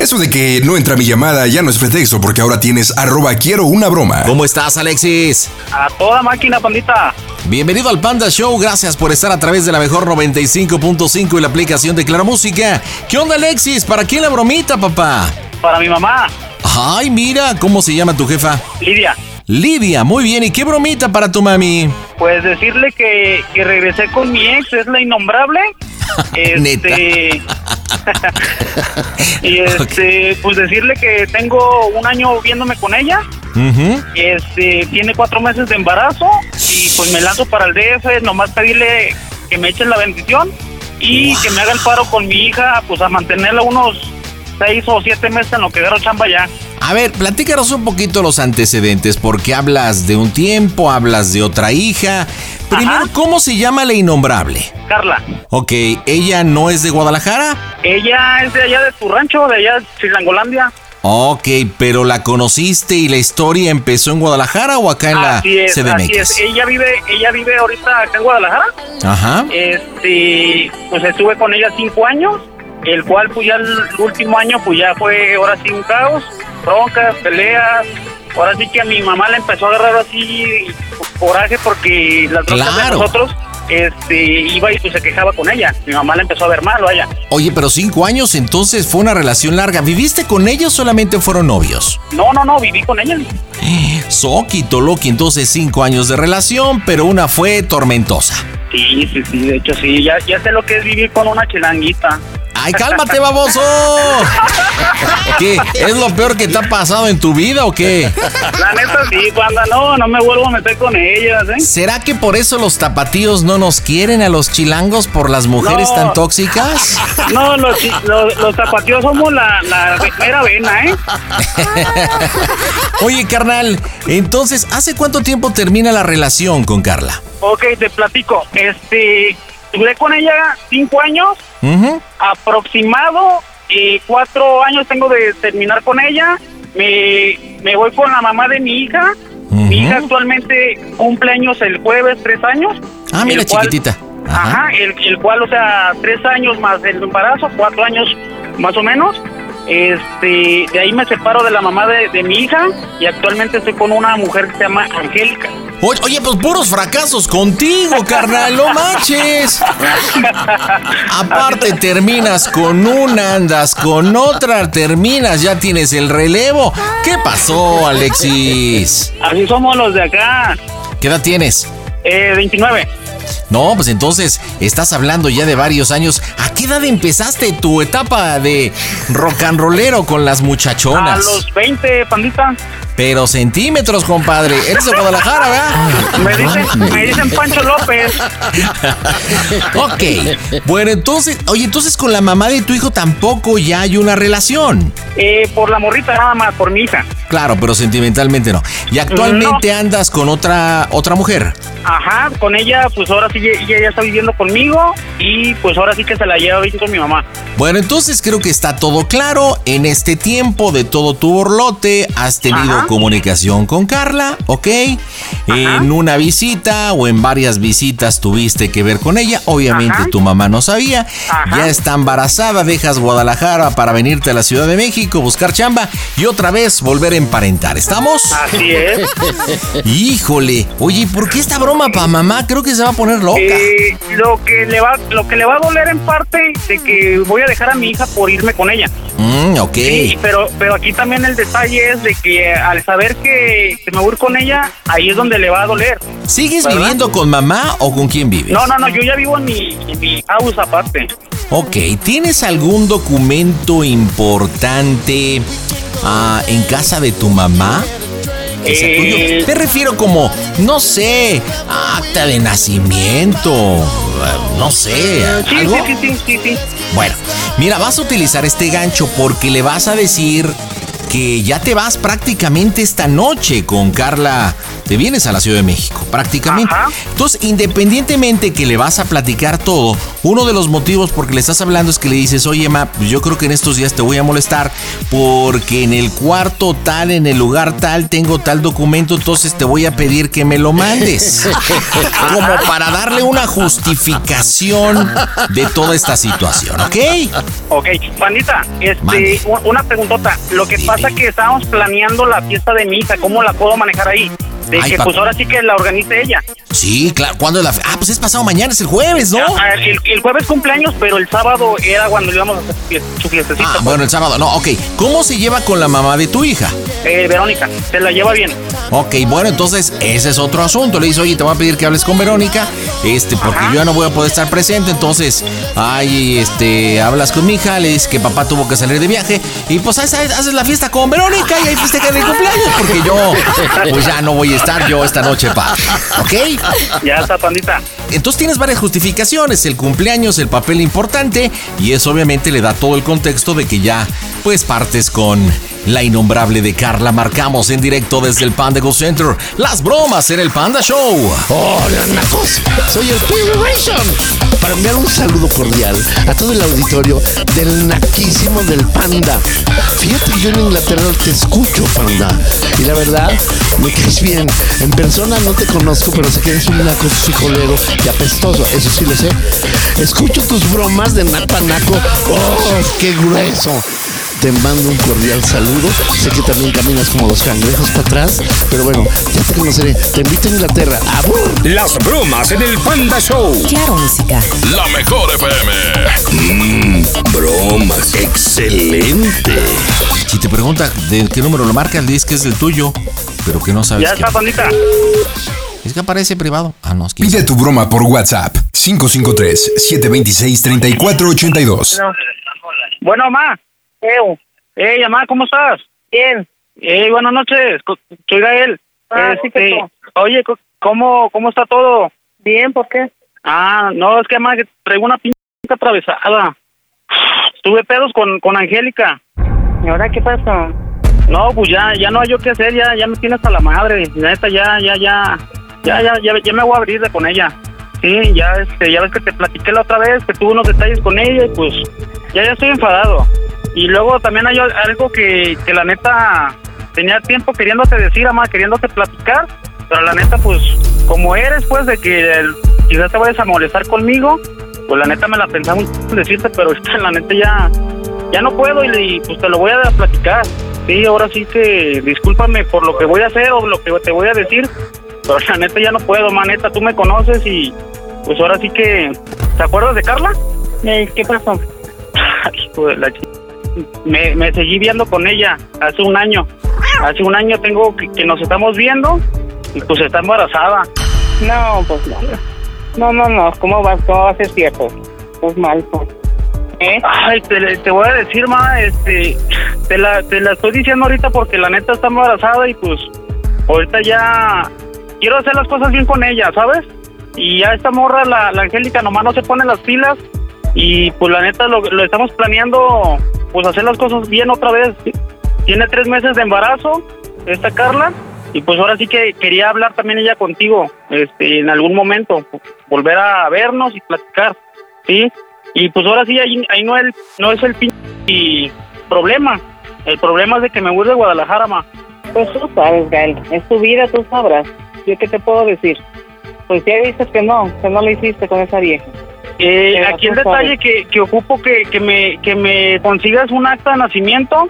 Eso de que no entra mi llamada ya no es pretexto porque ahora tienes arroba quiero una broma. ¿Cómo estás, Alexis? A toda máquina, pandita. Bienvenido al Panda Show, gracias por estar a través de la mejor 95.5 y la aplicación de Claro Música. ¿Qué onda, Alexis? ¿Para quién la bromita, papá? Para mi mamá, Ay, mira, ¿cómo se llama tu jefa? Lidia. Lidia, muy bien. ¿Y qué bromita para tu mami? Pues decirle que, que regresé con mi ex, es la innombrable. Este. y este, pues decirle que tengo un año viéndome con ella. Este, tiene cuatro meses de embarazo. Y pues me lanzo para el DF, nomás pedirle que me echen la bendición. Y que me haga el paro con mi hija, pues a mantenerla unos seis o siete meses en lo que agarro chamba ya. A ver, platícanos un poquito los antecedentes, porque hablas de un tiempo, hablas de otra hija. Primero, Ajá. ¿cómo se llama la innombrable? Carla, Ok, ¿ella no es de Guadalajara? ella es de allá de tu rancho, de allá de Chilangolandia. Ok, pero ¿la conociste y la historia empezó en Guadalajara o acá en así la es, CDMX? así es. Ella vive, ella vive ahorita acá en Guadalajara. Ajá. Este, pues estuve con ella cinco años, el cual pues ya el último año pues ya fue ahora sí un caos, broncas, peleas. Ahora sí que a mi mamá le empezó a agarrar así coraje porque las broncas Claro. de nosotros este iba y pues se quejaba con ella. Mi mamá le empezó a ver mal, vaya. Oye, pero cinco años entonces fue una relación larga. ¿Viviste con ella o solamente fueron novios? No, no, no, viví con ella. Soki, Toloki, entonces cinco años de relación, pero una fue tormentosa. Sí, sí, sí, de hecho sí, ya, ya sé lo que es vivir con una chilanguita. ¡Ay, cálmate, baboso! ¿Qué? ¿Es lo peor que te ha pasado en tu vida o qué? La neta sí, banda, no, no me vuelvo a meter con ellas, ¿eh? ¿Será que por eso los tapatíos no nos quieren a los chilangos por las mujeres No. tan tóxicas? No, los, los, los zapateos somos la, la mera vena, ¿eh? Oye, carnal, entonces, ¿hace cuánto tiempo termina la relación con Carla? Ok, te platico. Este, duré con ella cinco años, Ujú. aproximado, y cuatro años tengo de terminar con ella. Me, me voy con la mamá de mi hija. Mi hija actualmente cumple años el jueves, tres años. Ah, mira, cual- chiquitita. Ajá, Ajá. el, el cual, o sea, tres años más el embarazo, cuatro años más o menos. Este, de ahí me separo de la mamá de, de mi hija y actualmente estoy con una mujer que se llama Angélica. Oye, oye, pues puros fracasos contigo, carnal, no manches. Aparte terminas con una, andas con otra, terminas, ya tienes el relevo. ¿Qué pasó, Alexis? Así somos los de acá. ¿Qué edad tienes? Eh, 29. No, pues entonces estás hablando ya de varios años. ¿A qué edad empezaste tu etapa de rock and rollero con las A muchachonas? los 20, pandita. Pero centímetros, compadre. Eres de Guadalajara, ¿verdad? Me dicen, me dicen Pancho López. Ok. Bueno, entonces, oye, entonces con la mamá de tu hijo tampoco ya hay una relación. Eh, por la morrita nada más, por mi hija. Claro, pero sentimentalmente no. Y actualmente andas con otra otra mujer. Ajá, con ella, pues ahora sí, ella ya está viviendo conmigo y pues ahora sí que se la lleva bien con mi mamá. Bueno, entonces creo que está todo claro. En este tiempo de todo tu borlote has tenido Ajá. Comunicación con Carla, ¿ok? En una visita o en varias visitas tuviste que ver con ella. Obviamente tu mamá no sabía. Ya está embarazada, dejas Guadalajara para venirte a la Ciudad de México, buscar chamba y otra vez volver a emparentar. ¿Estamos? Así es. Híjole. Oye, ¿por qué esta broma para mamá? Creo que se va a poner loca. Eh, lo que le va lo que le va a doler en parte de que voy a dejar a mi hija por irme con ella. Mm, ok. Sí, pero, pero aquí también el detalle es de que al saber que, que me voy a ir con ella, ahí es donde le va a doler. ¿Sigues ¿Verdad? viviendo con mamá o con quién vives? No, no, no, yo ya vivo en mi, en mi house aparte. Ok, ¿tienes algún documento importante ah, en casa de tu mamá? Sea tuyo. Eh. Te refiero como, no sé, acta de nacimiento, no sé, Sí, algo. sí, sí, sí, sí, sí. Bueno, mira, vas a utilizar este gancho porque le vas a decir que ya te vas prácticamente esta noche con Carla. Te vienes a la Ciudad de México, prácticamente. Ajá. Entonces, independientemente que le vas a platicar todo, uno de los motivos por que le estás hablando es que le dices, oye, ma, pues yo creo que en estos días te voy a molestar porque en el cuarto tal, en el lugar tal, tengo tal documento, entonces te voy a pedir que me lo mandes. Como para darle una justificación de toda esta situación, ¿ok? Ok, Juanita, este, Mande. una preguntota. Lo que pasa que estábamos planeando la fiesta de mi hija, ¿cómo la puedo manejar ahí? De Ay, que pues ahora sí que la organice ella. Sí, claro. ¿Cuándo es la fe- Ah, pues es pasado mañana, es el jueves, ¿no? Ah, El, el jueves cumpleaños, pero el sábado era cuando íbamos a hacer su fiestecita. Ah, pues. bueno, el sábado. No, ok. ¿Cómo se lleva con la mamá de tu hija? Eh, Verónica, se la lleva bien. Ok, bueno, entonces ese es otro asunto. Le dice, oye, te voy a pedir que hables con Verónica, este, porque Ajá. yo ya no voy a poder estar presente. Entonces, ay, este, hablas con mi hija, le dices que papá tuvo que salir de viaje y pues haces, haces la fiesta con Verónica y ahí festejan el cumpleaños, porque yo, pues ya no voy a estar yo esta noche, pa. ¿Ok? Ya está, pandita. Entonces tienes varias justificaciones, el cumpleaños, el papel importante y eso obviamente le da todo el contexto de que ya pues partes con la innombrable de Carla. Marcamos en directo desde el Panda Go Center las bromas en el Panda Show. Hola, nacos. Soy el Ration. Para enviar un saludo cordial a todo el auditorio del naquísimo del Panda. Fíjate que yo en Inglaterra te escucho, Panda. Y la verdad, me caes bien. En persona no te conozco, pero sé que eres un naco frijolero y apestoso. Eso sí lo sé. Escucho tus bromas de napa naco. ¡Oh, qué grueso! Te mando un cordial saludo. Sé que también caminas como los cangrejos para atrás. Pero bueno, ya te conoceré. Te invito a Inglaterra. ¡Abur! Las bromas en el Panda Show. Claro, música. La mejor FM. Mmm, bromas. Excelente. Si te pregunta de qué número lo marcas, le dices que es el tuyo, pero que no sabes Ya qué. está, pandita. Es que aparece privado. Ah, no, es que Pide tu broma por WhatsApp 553-726-3482. Bueno, mamá. Eh, hey, mamá, ¿cómo estás? Bien. Hey, buenas noches. Soy Gael. Ah, sí, Este, oye, ¿cómo, ¿cómo está todo? Bien, ¿por qué? Ah, no, es que que traigo una pinche atravesada. Tuve pedos con, con Angélica. ¿Y ahora qué pasó? No, pues ya, ya no hay yo qué hacer, ya, ya me tiene hasta la madre. Neta, ya, ya, ya, ya, ya, ya, ya me voy a abrir de con ella. Sí, ya, este, ya ves que te platiqué la otra vez, que tuve unos detalles con ella y pues ya, ya estoy enfadado. Y luego también hay algo que, que la neta tenía tiempo queriéndote decir, mamá, queriéndote platicar, pero la neta, pues, como eres, pues, de que el- quizás te vayas a molestar conmigo, pues la neta me la pensaba un decirte, pero la neta ya, ya no puedo y, y, pues te lo voy a platicar. Sí, ahora sí que discúlpame por lo que voy a hacer o lo que te voy a decir, pero la neta ya no puedo, maneta, tú me conoces y pues ahora sí que... ¿Te acuerdas de Carla? Eh, ¿Qué pasó? Ay, hijo de la ch- me, me seguí viendo con ella hace un año. Hace un año tengo que, que nos estamos viendo y pues está embarazada. No, pues no. No, no, no. ¿Cómo vas? ¿Cómo va a ser cierto? Pues mal, pues. ¿Eh? Ay, te, te voy a decir, ma, este, te la, te la estoy diciendo ahorita porque la neta está embarazada y pues ahorita ya quiero hacer las cosas bien con ella, ¿sabes? Y ya esta morra, la, la Angélica, nomás no se pone las pilas y pues la neta lo, lo estamos planeando, pues hacer las cosas bien otra vez. Tiene tres meses de embarazo, esta Carla, y pues ahora sí que quería hablar también ella contigo, este, en algún momento, volver a vernos y platicar, ¿sí? Y pues ahora sí, ahí, ahí no, el, no es el pin- y problema. El problema es de que me voy de Guadalajara, ma. Pues tú sabes, Gael, es tu vida, tú sabrás. ¿Yo qué te puedo decir? Pues ya dices que no, que no lo hiciste con esa vieja. Eh, Pero aquí el detalle que, que ocupo que, que me que me consigas un acta de nacimiento,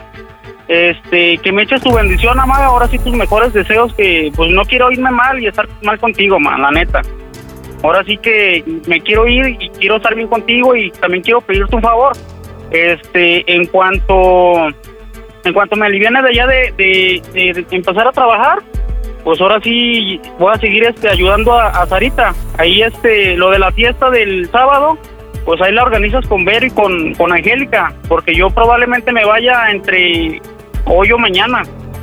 este, que me eches tu bendición, amada, ahora sí tus mejores deseos, que pues no quiero irme mal y estar mal contigo, man, la neta. Ahora sí que me quiero ir y quiero estar bien contigo y también quiero pedirte un favor. Este, en cuanto en cuanto me aliviane de allá de, de- de- de empezar a trabajar, pues ahora sí voy a seguir este ayudando a, a Sarita. Ahí este lo de la fiesta del sábado, pues ahí la organizas con Vero y con, con Angélica, porque yo probablemente me vaya entre hoy o mañana.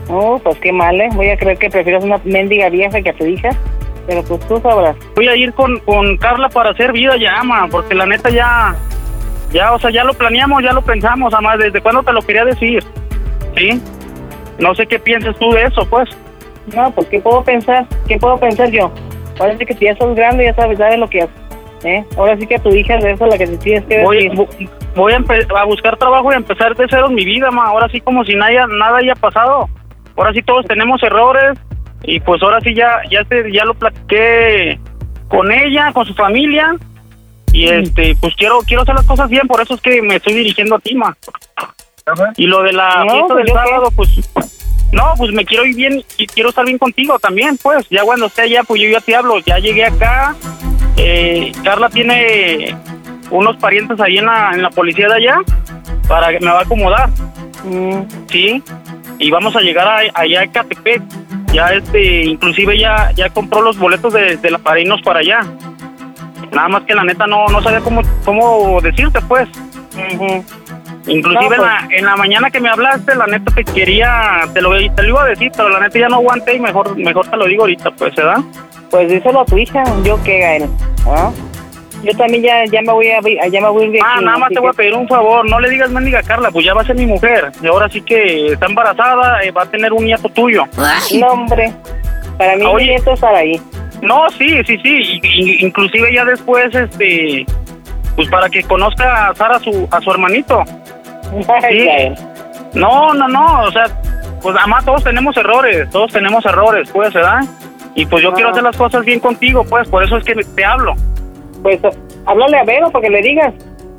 Oh, pues qué mal, ¿eh? Voy a creer que prefieres una mendiga vieja que a tu hija. Pero pues tú sabrás. Voy a ir con, con Carla para hacer vida ya, ama, porque la neta ya, ya, o sea, ya lo planeamos, ya lo pensamos, ama, ¿desde cuándo te lo quería decir? ¿Sí? No sé qué piensas tú de eso, pues. No, pues ¿qué puedo pensar? ¿Qué puedo pensar yo? Parece que ya sos grande, ya sabes, sabes lo que haces. ¿eh? Ahora sí que a tu hija es eso la que te tienes que Voy, decir. vo- voy a, empe- a buscar trabajo y a empezar de cero en mi vida, ma. Ahora sí como si nada, nada haya pasado. Ahora sí todos tenemos errores y pues ahora sí ya ya te, ya lo platiqué con ella, con su familia y este pues quiero quiero hacer las cosas bien, por eso es que me estoy dirigiendo a ti, ma. Y lo de la No, fiesta pues del qué. sábado, pues no, pues me quiero ir bien y quiero estar bien contigo también, pues. Ya cuando esté allá, pues yo ya te hablo. Ya llegué acá. Eh, Carla tiene unos parientes ahí en la, en la policía de allá para que me va a acomodar, Mm, ¿sí? Y vamos a llegar a- allá a Catepec. Ya este, inclusive ya, ya compró los boletos de, de la para irnos para allá. Nada más que la neta no, no sabía cómo, cómo decirte, pues. Inclusive No, en, la, en la mañana que me hablaste, la neta te quería, te lo, te lo iba a decir, pero la neta ya no aguanté y mejor, mejor te lo digo ahorita, pues, ¿verdad? Pues díselo a tu hija, yo qué, Gael. ¿ah? Yo también ya, ya me voy a ya me voy a ir de Ah, aquí, nada más te voy a pedir un favor, no le digas mendiga Carla, pues ya va a ser mi mujer. Y ahora sí que está embarazada, eh, va a tener un nieto tuyo. No, hombre. Para mí Oye. mi nieto estar ahí. No, sí, sí, sí. y- y- inclusive ya después, este, pues para que conozca a Sara a su, a su hermanito. Sí. No, no, no, o sea, pues además todos tenemos errores, todos tenemos errores, pues, ¿verdad? Y pues yo Ah. quiero hacer las cosas bien contigo, pues, por eso es que te hablo. Pues háblale a Vero para que le digas.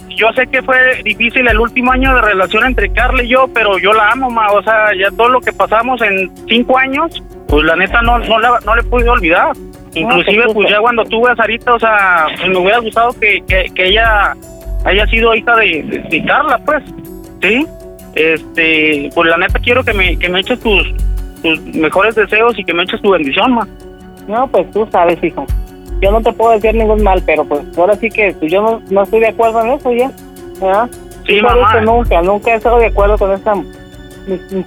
Yo sé que fue difícil el último año de relación entre Carla y yo, pero yo la amo, ma. O sea, ya todo lo que pasamos en cinco años, pues la neta no, no, la- no le pude olvidar. Inclusive, pues, pues ya cuando tuve a Sarita, o sea, pues, me hubiera gustado que, que, que ella haya sido hija de, de- de Carla, pues, ¿sí? Este, pues la neta quiero que me, que me eches tus, tus mejores deseos y que me eches tu bendición, ma. No, pues tú sabes, hijo. Yo no te puedo decir ningún mal, pero pues ahora sí que pues, yo no, no estoy de acuerdo en eso ya. ¿verdad? Sí, Tú sabes mamá. que nunca, nunca he estado de acuerdo con esa,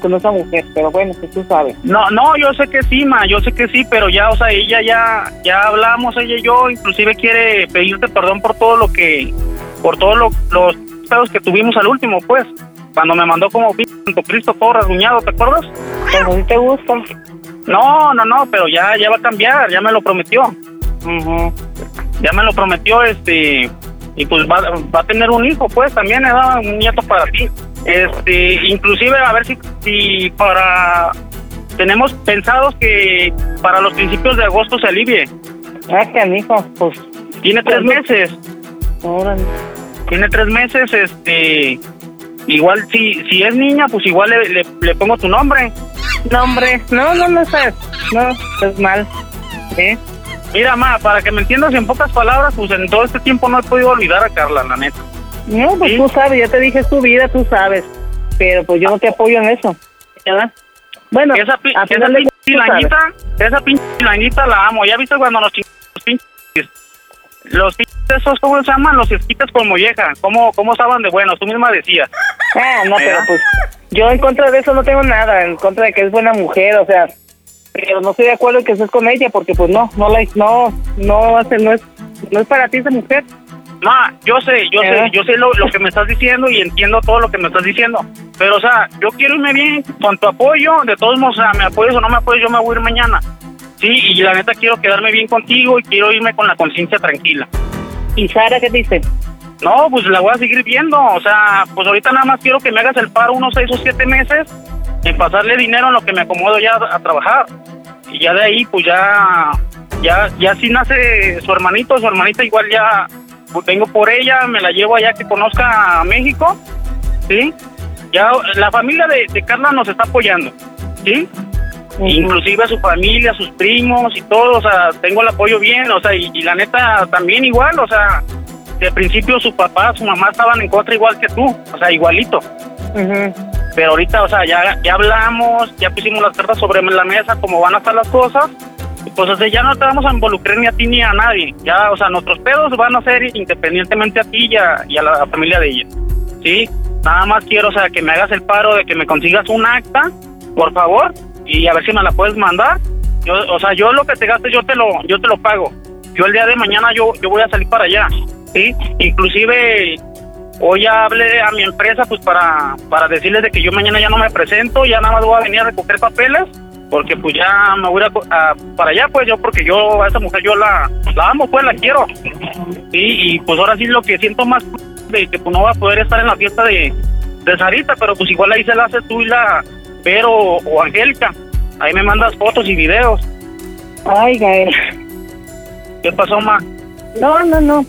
con esa mujer, pero bueno, pues tú sabes. No, no, yo sé que sí, ma, yo sé que sí, pero ya, o sea, ella ya, ya hablamos, ella y yo, inclusive quiere pedirte perdón por todo lo que, por todos lo- los pedos que tuvimos al último, pues, cuando me mandó como Santo Cristo todo rasguñado, ¿te acuerdas? Pues así te gusta. No, no, no, pero ya, ya va a cambiar, ya me lo prometió, Ujú. ya me lo prometió, este, y pues va, va a tener un hijo, pues, también, era un nieto para ti, este, inclusive a ver si, si para, tenemos pensados que para los principios de agosto se alivie. Ah, canijo, pues, Tiene tres meses, órale. Tiene tres meses, este, igual si si es niña, pues igual le, le, le pongo tu nombre. No, hombre, no, no, no es, no, es mal. ¿Eh? Mira, ma, para que me entiendas en pocas palabras, pues en todo este tiempo no he podido olvidar a Carla, la neta. No, pues Sí. tú sabes, ya te dije es tu vida, tú sabes. Pero pues yo no te apoyo en eso. ¿verdad? Bueno, Esa, pi- esa pinche chilanguita, esa pinche chilanguita la amo. ¿Ya viste cuando nos chingamos los pinches, los pinches esos, ¿cómo se llaman? Los esquites con molleja, ¿cómo, cómo estaban de buenos? Tú misma decías. Ah, no, pero ¿Verdad? pues yo en contra de eso no tengo nada, en contra de que es buena mujer, o sea, pero no estoy de acuerdo en que estés con ella porque pues no, no la no no hace no es no es para ti esa mujer. Ma, yo sé, yo ¿Eh? sé, yo sé lo, lo que me estás diciendo y entiendo todo lo que me estás diciendo. Pero, o sea, yo quiero irme bien con tu apoyo. De todos modos, o sea, me apoyes o no me apoyes, yo me voy a ir mañana. Sí, y la neta quiero quedarme bien contigo y quiero irme con la conciencia tranquila. ¿Y Sara qué dice? No, pues la voy a seguir viendo. O sea, pues ahorita nada más quiero que me hagas el paro unos seis o siete meses en pasarle dinero en lo que me acomodo ya a, trabajar. Y ya de ahí, pues ya, ya, ya si nace su hermanito, su hermanita igual ya pues, vengo por ella, me la llevo allá que conozca a México, ¿sí? Ya la familia de, de Carla nos está apoyando, ¿sí? Inclusive a su familia, sus primos y todo, o sea, tengo el apoyo bien, o sea, y, y la neta también igual, o sea, de principio su papá, su mamá estaban en contra igual que tú, o sea, igualito. Pero ahorita, o sea, ya, ya hablamos, ya pusimos las cartas sobre la mesa, cómo van a estar las cosas, pues o sea, ya no te vamos a involucrar ni a ti ni a nadie, ya, o sea, nuestros pedos van a ser independientemente a ti y a, y a la familia de ella, ¿sí? Nada más quiero, o sea, que me hagas el paro de que me consigas un acta, por favor, y a ver si me la puedes mandar. Yo, o sea, yo lo que te gastes, yo te lo, yo te lo pago. Yo el día de mañana yo, yo voy a salir para allá, ¿sí? Inclusive hoy hablé a mi empresa pues para, para decirles de que yo mañana ya no me presento, ya nada más voy a venir a recoger papeles, porque pues ya me voy a, a- para allá pues yo, porque yo a esa mujer yo la, la amo pues, la quiero. Sí, y pues ahora sí lo que siento más de que pues no va a poder estar en la fiesta de, de Sarita, pero pues igual ahí se la hace tú y la Vero o, Angélica. Ahí me mandas fotos y videos. Ay, Gael. ¿Qué pasó, ma? No, no, no.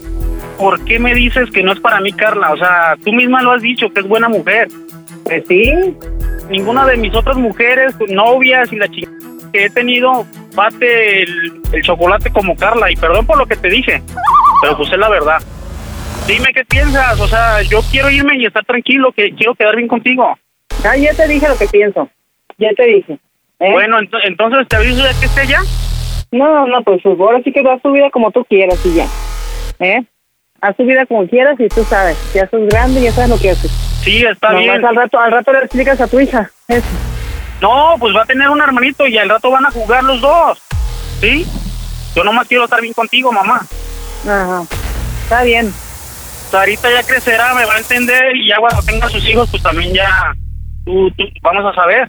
¿Por qué me dices que no es para mí, Carla? O sea, tú misma lo has dicho, que es buena mujer. Pues sí. Ninguna de mis otras mujeres, novias y la chica que he tenido bate el, el chocolate como Carla. Y perdón por lo que te dije, pero pues es la verdad. Dime qué piensas. O sea, yo quiero irme y estar tranquilo, que quiero quedar bien contigo. Ah, ya te dije lo que pienso. Ya te dije. ¿eh? Bueno, ento- entonces te aviso ya que esté ya. No, no, pues ahora sí que haz tu vida como tú quieras y ya. ¿Eh? Haz tu vida como quieras y tú sabes. Ya sos grande y ya sabes lo que haces. Sí, está Nomás bien. al rato, al rato le explicas a tu hija. Eso. No, pues va a tener un hermanito y al rato van a jugar los dos. ¿Sí? Yo nomás quiero estar bien contigo, mamá. Ajá. Está bien. Sarita ya crecerá, me va a entender y ya cuando tenga sus hijos, pues también ya tú, tú- vamos a saber.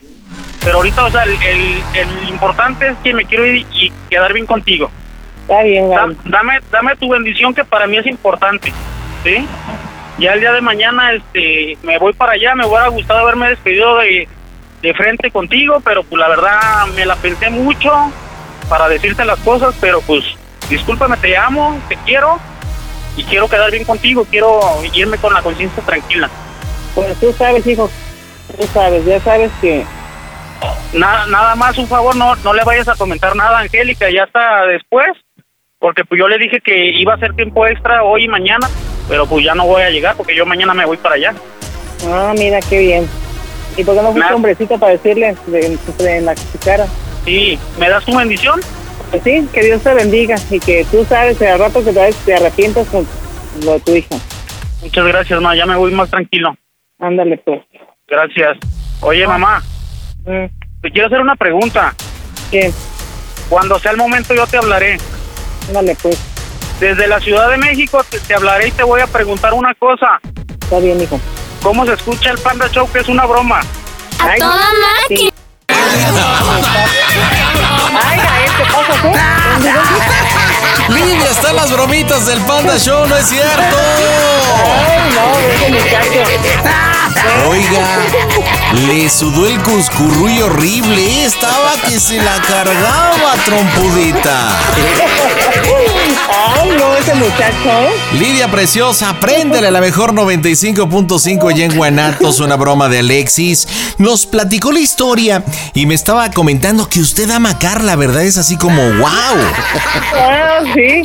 Pero ahorita, o sea, el, el- el importante es que me quiero ir y quedar bien contigo. Está bien, Da- dame, dame tu bendición que para mí es importante, ¿sí? Ya el día de mañana, este, me voy para allá, me hubiera gustado haberme despedido de, de frente contigo, pero pues la verdad me la pensé mucho para decirte las cosas, pero pues discúlpame, te amo, te quiero y quiero quedar bien contigo, quiero irme con la conciencia tranquila. Pues tú sabes, hijo. Tú sabes, ya sabes que... Nada, nada más, un favor, no, no le vayas a comentar nada Angélica, ya hasta después, porque pues yo le dije que iba a hacer tiempo extra hoy y mañana, pero pues ya no voy a llegar porque yo mañana me voy para allá. Ah, mira, qué bien. ¿Y por qué no fuiste hombrecito para decirle de, de en la cara? Sí, ¿me das tu bendición? Pues sí, que Dios te bendiga y que tú sabes que al rato que te, te arrepientas con lo de tu hija. Muchas gracias, ma, ya me voy más tranquilo. Ándale, pues. Gracias. Oye, mamá, Mm, te quiero hacer una pregunta. ¿Qué? Cuando sea el momento yo te hablaré. Ándale, pues. Desde la Ciudad de México te, te hablaré y te voy a preguntar una cosa. Está bien, hijo. ¿Cómo se escucha el Panda Show que es una broma? A Ay, toda máquina. Ay, Gael, ¿qué pasa, qué? Lidia, están las bromitas del Panda Show, ¿no es cierto? Ay, no, ese muchacho. Oiga, le sudó el cuscurruy horrible, estaba que se la cargaba, trompudita. Ay, no, ese muchacho. Lidia Preciosa, préndele a la mejor 95.5 allá en Guanatos, una broma de Alexis. Nos platicó la historia y me estaba comentando que usted ama a Carla, ¿verdad? Es así como, wow. Ah, sí.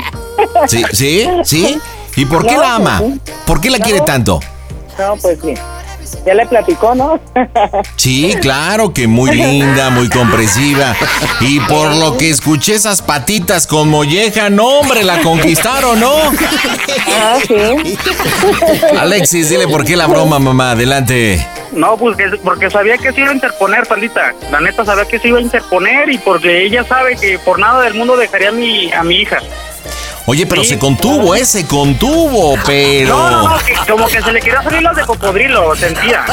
¿Sí? ¿Sí? ¿Sí? ¿Y por qué No, la ama? ¿Por qué la quiere tanto? No, pues sí. Ya le platicó, ¿no? Sí, claro que muy linda, muy comprensiva. Y por lo que escuché esas patitas con molleja, no, hombre, la conquistaron, ¿no? Ah, sí. Alexis, dile por qué la broma, mamá. Adelante. No, pues que- porque sabía que se iba a interponer, Pandita. La neta sabía que se iba a interponer y porque ella sabe que por nada del mundo dejaría a mi, a mi hija. Oye, pero Sí. se contuvo, ¿eh? Se contuvo, pero... No, no, no, que como que se le quería salir las de cocodrilo, sentía.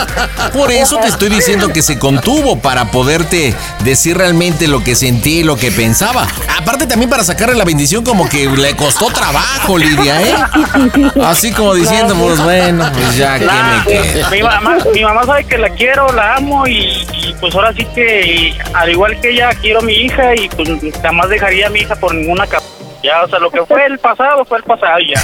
Por eso te estoy diciendo que se contuvo para poderte decir realmente lo que sentí y lo que pensaba. Aparte también para sacarle la bendición como que le costó trabajo, Lidia, ¿eh? Así como diciendo, pues bueno, pues ya, ¿qué La- me queda? mi, mamá, mi mamá sabe que la quiero, la amo y, y, pues ahora sí que al igual que ella quiero a mi hija y pues jamás dejaría a mi hija por ninguna capa. Ya, o sea, lo que fue el pasado fue el pasado y ya.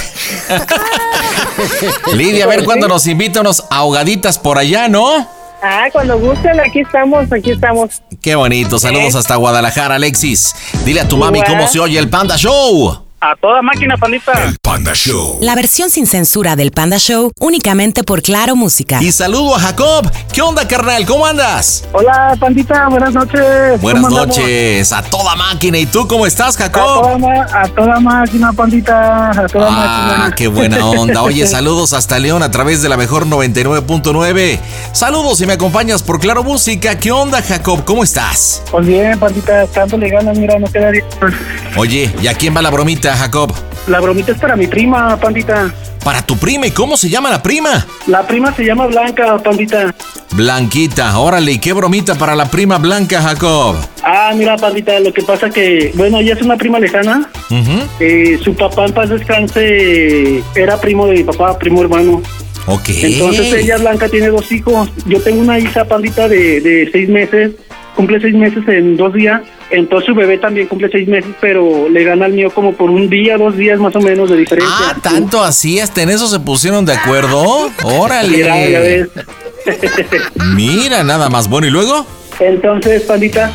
Lidia, a ver cuándo nos invita unos ahogaditas por allá, ¿no? Ah, cuando gusten, aquí estamos, aquí estamos. Qué bonito, saludos hasta Guadalajara, Alexis. Dile a tu mami cómo se oye el Panda Show. A toda máquina, pandita. Panda Show. La versión sin censura del Panda Show únicamente por Claro Música. Y saludo a Jacob. ¿Qué onda, carnal? ¿Cómo andas? Hola, pandita, buenas noches. Buenas noches, a toda máquina. ¿Y tú cómo estás, A toda, Jacob? a toda máquina, pandita, a toda Ah, máquina. qué buena onda. Oye, saludos hasta León a través de la mejor 99.9. Saludos y me acompañas por Claro Música. ¿Qué onda, Jacob? ¿Cómo estás? Pues bien, pandita, dándole ganas, mira, no queda bien. Oye, ¿y a quién va la bromita, Jacob? La bromita es para mi prima, pandita. Para tu prima. ¿Y cómo se llama la prima? La prima se llama Blanca, pandita. Blanquita. Órale, ¿y qué bromita para la prima Blanca, Jacob? Ah, mira, pandita, lo que pasa que, bueno, ella es una prima lejana. Eh, su papá en paz descanse era primo de mi papá, primo hermano. Ok. Entonces ella, Blanca, tiene dos hijos. Yo tengo una hija, pandita, de, de seis meses. Cumple seis meses en dos días. Entonces su bebé también cumple seis meses, pero le gana al mío como por un día, dos días más o menos de diferencia. Ah, tanto así, hasta en eso se pusieron de acuerdo. Mira, ya Órale. ves. Mira, nada más. Bueno, ¿y luego? Entonces, pandita,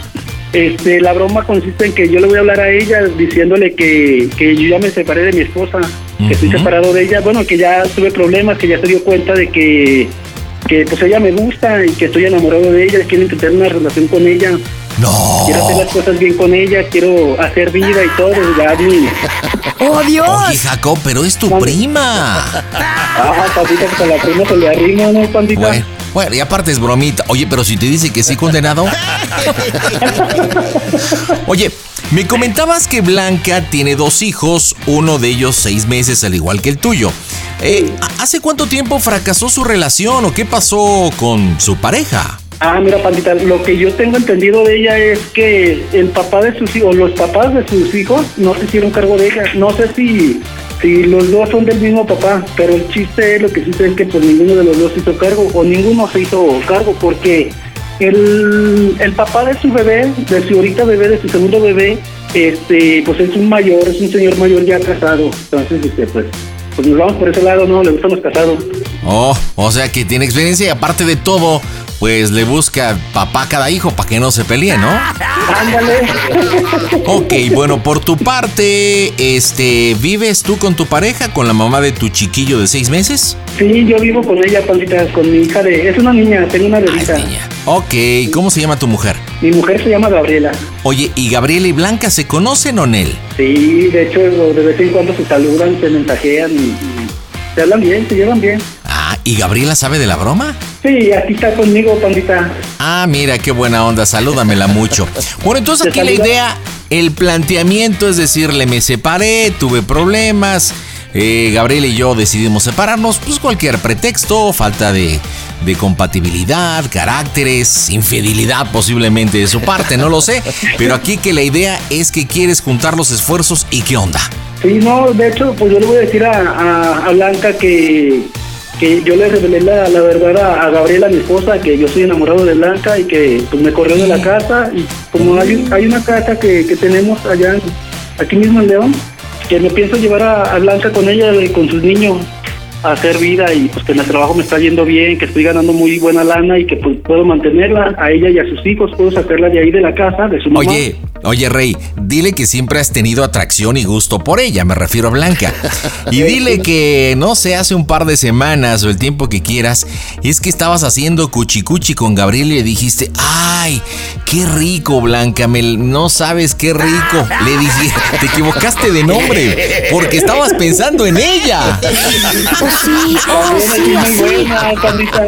este, la broma consiste en que yo le voy a hablar a ella diciéndole que, que yo ya me separé de mi esposa, que estoy separado de ella, bueno, que ya tuve problemas, que ya se dio cuenta de que, que pues ella me gusta y que estoy enamorado de ella, quiero intentar una relación con ella, No. quiero hacer las cosas bien con ella, quiero hacer vida y todo, ya mi... ¡Oh, Dios! Oye, Jacob, pero es tu prima. Ah, pandita, pues a la prima se le arrima, ¿no, pandita? Bueno, bueno, y aparte es bromita. Oye, pero si te dice que sí, condenado. Oye, me comentabas que Blanca tiene dos hijos, uno de ellos seis meses, al igual que el tuyo. Eh, ¿Hace cuánto tiempo fracasó su relación o qué pasó con su pareja? Ah, mira, pandita, lo que yo tengo entendido de ella es que el papá de sus hijos, los papás de sus hijos, no se hicieron cargo de ella. No sé si, si los dos son del mismo papá, pero el chiste es lo que sí sé es que pues ninguno de los dos se hizo cargo o ninguno se hizo cargo porque el, el papá de su bebé, de su ahorita bebé, de su segundo bebé, este, pues es un mayor, es un señor mayor ya casado. Entonces, este, pues, pues nos vamos por ese lado, ¿no? Le gustan los casados. Oh, o sea que tiene experiencia y aparte de todo, pues le busca papá a cada hijo para que no se peleen, ¿no? Ándale. Ok, bueno, por tu parte, este, ¿vives tú con tu pareja, con la mamá de tu chiquillo de seis meses? Sí, yo vivo con ella, pandita, con mi hija de... Es una niña, tengo una bebita. Ok, ¿cómo se llama tu mujer? Mi mujer se llama Gabriela. Oye, ¿y Gabriela y Blanca se conocen o Nel? Sí, de hecho, de vez en cuando se saludan, se mensajean y, y se hablan bien, se llevan bien. Ah, ¿y Gabriela sabe de la broma? Sí, aquí está conmigo, pandita. Ah, mira, qué buena onda, salúdamela mucho. Bueno, entonces aquí la idea, el planteamiento es decirle, me separé, tuve problemas, eh, Gabriela y yo decidimos separarnos, pues cualquier pretexto, falta de, de compatibilidad, caracteres, infidelidad posiblemente de su parte, no lo sé, pero aquí que la idea es que quieres juntar los esfuerzos y qué onda. Sí, no, de hecho, pues yo le voy a decir a, a- a Blanca que, que yo le revelé la, la verdad a, a Gabriela, mi esposa, que yo soy enamorado de Blanca y que pues me corrió de la casa. Y como hay, hay una casa que, que tenemos allá, aquí mismo en León, que me pienso llevar a, a Blanca con ella y con sus niños hacer vida y pues que en el trabajo me está yendo bien, que estoy ganando muy buena lana y que pues puedo mantenerla a ella y a sus hijos, puedo sacarla de ahí de la casa, de su mamá. Oye, oye Rey, dile que siempre has tenido atracción y gusto por ella, me refiero a Blanca. Y dile que, no sé, hace un par de semanas o el tiempo que quieras, es que estabas haciendo cuchicuchi con Gabriel y le dijiste, ay, qué rico Blanca, me- no sabes qué rico. Le dije, te equivocaste de nombre, porque estabas pensando en ella. ¡Oh, sí! ¡Oh, sí! muy sí. buena, pandita.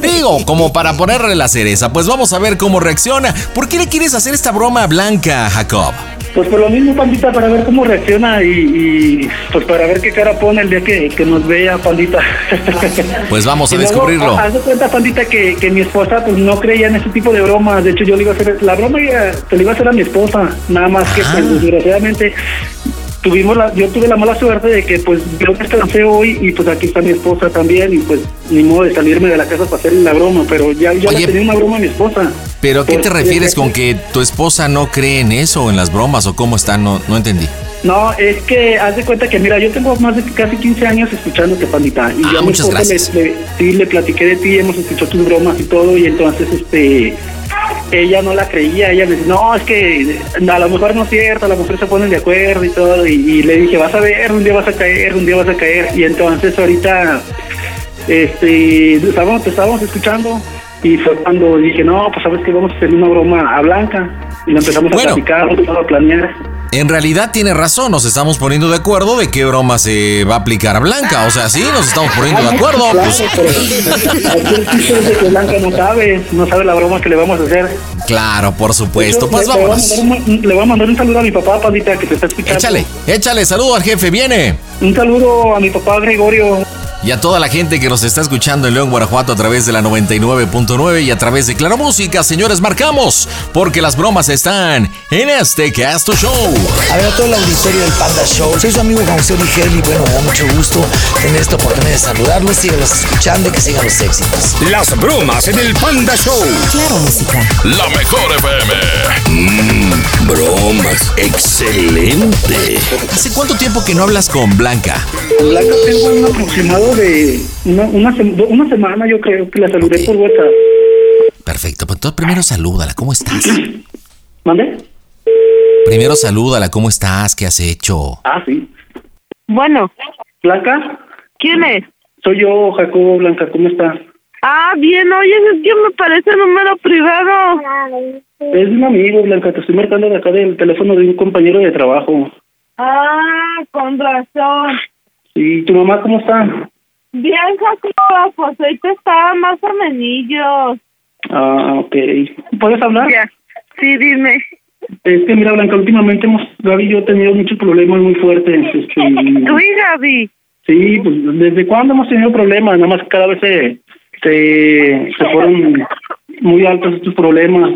Digo, como para ponerle la cereza, pues vamos a ver cómo reacciona. ¿Por qué le quieres hacer esta broma a Blanca, Jacob? Pues por lo mismo, pandita, para ver cómo reacciona y, y, pues para ver qué cara pone el día que, que nos vea, pandita. Pues vamos a Y luego, descubrirlo. Haz de cuenta, pandita, que, que mi esposa pues no creía en ese tipo de bromas. De hecho, yo le iba a hacer, la broma ya, se le iba a hacer a mi esposa. Nada más que, Ah. pues, desgraciadamente, tuvimos la, yo tuve la mala suerte de que, pues, yo descansé hoy y pues aquí está mi esposa también. Y pues, ni modo de salirme de la casa para hacerle la broma. Pero ya, ya Oye. le tenía una broma a mi esposa. ¿Pero a qué te Pues, refieres con que tu esposa no cree en eso, en las bromas o cómo está? No, no entendí. No, es que haz de cuenta que, mira, yo tengo más de casi 15 años escuchándote, pandita. Y Ah, yo a mi esposa. Le, le- sí, le platiqué de ti, hemos escuchado tus bromas y todo, y entonces, este, ella no la creía, ella me dice, no, es que a lo mejor no es cierto, a lo mejor se ponen de acuerdo y todo, y, y le dije, vas a ver, un día vas a caer, un día vas a caer, y entonces ahorita, este, estábamos, te estábamos escuchando, y fue cuando dije, no, pues sabes que vamos a hacer una broma a Blanca, y lo empezamos Bueno. a platicar, a planear. En realidad tiene razón, nos estamos poniendo de acuerdo de qué broma se va a aplicar a Blanca. O sea, sí, nos estamos poniendo de acuerdo. Claro, Pues, pero aquí el chiste es de que Blanca no sabe, no sabe la broma que le vamos a hacer. claro, por supuesto. Yo Pues le, le voy a mandar un- saludo a mi papá, Pandita, que te está escuchando. Échale, échale, saludo al jefe, viene. Un saludo a mi papá Gregorio. Y a toda la gente que nos está escuchando en León, Guanajuato a través de la 99.9 y a través de Claro Música, señores, marcamos, porque las bromas están en este Casto Show. A ver, a todo el auditorio del Panda Show. Soy su amigo José Origel y bueno, me da mucho gusto tener esta oportunidad de saludarlos. Síganos escuchando y que sigan los éxitos. Las bromas en el Panda Show. Claro, música. La mejor FM. Mmm, bromas. Excelente. ¿Hace cuánto tiempo que no hablas con Blanca? Blanca tengo un aproximado de una, una, sem- una semana, yo creo, que la saludé por WhatsApp. Perfecto, pues entonces primero salúdala, ¿cómo estás? ¿Mande? Primero salúdala, ¿cómo estás? ¿Qué has hecho? Ah, sí. Bueno, Blanca, ¿quién es? soy yo, Jacobo Blanca, ¿cómo estás? Ah, bien, oye, es que me parece número privado. Es un amigo, Blanca, te estoy marcando de acá del teléfono de un compañero de trabajo. Ah, con razón. ¿Y tu mamá cómo está? Bien, Jacobo, pues ahorita estaba más o menos. Ah, ok. ¿Puedes hablar? Ya, sí, dime. Es que mira, Blanca, últimamente hemos, Gaby y yo hemos tenido muchos problemas muy fuertes. Este, Uy, Gaby. sí, pues desde cuándo hemos tenido problemas, nada más que cada vez se, se, se fueron muy altos estos problemas.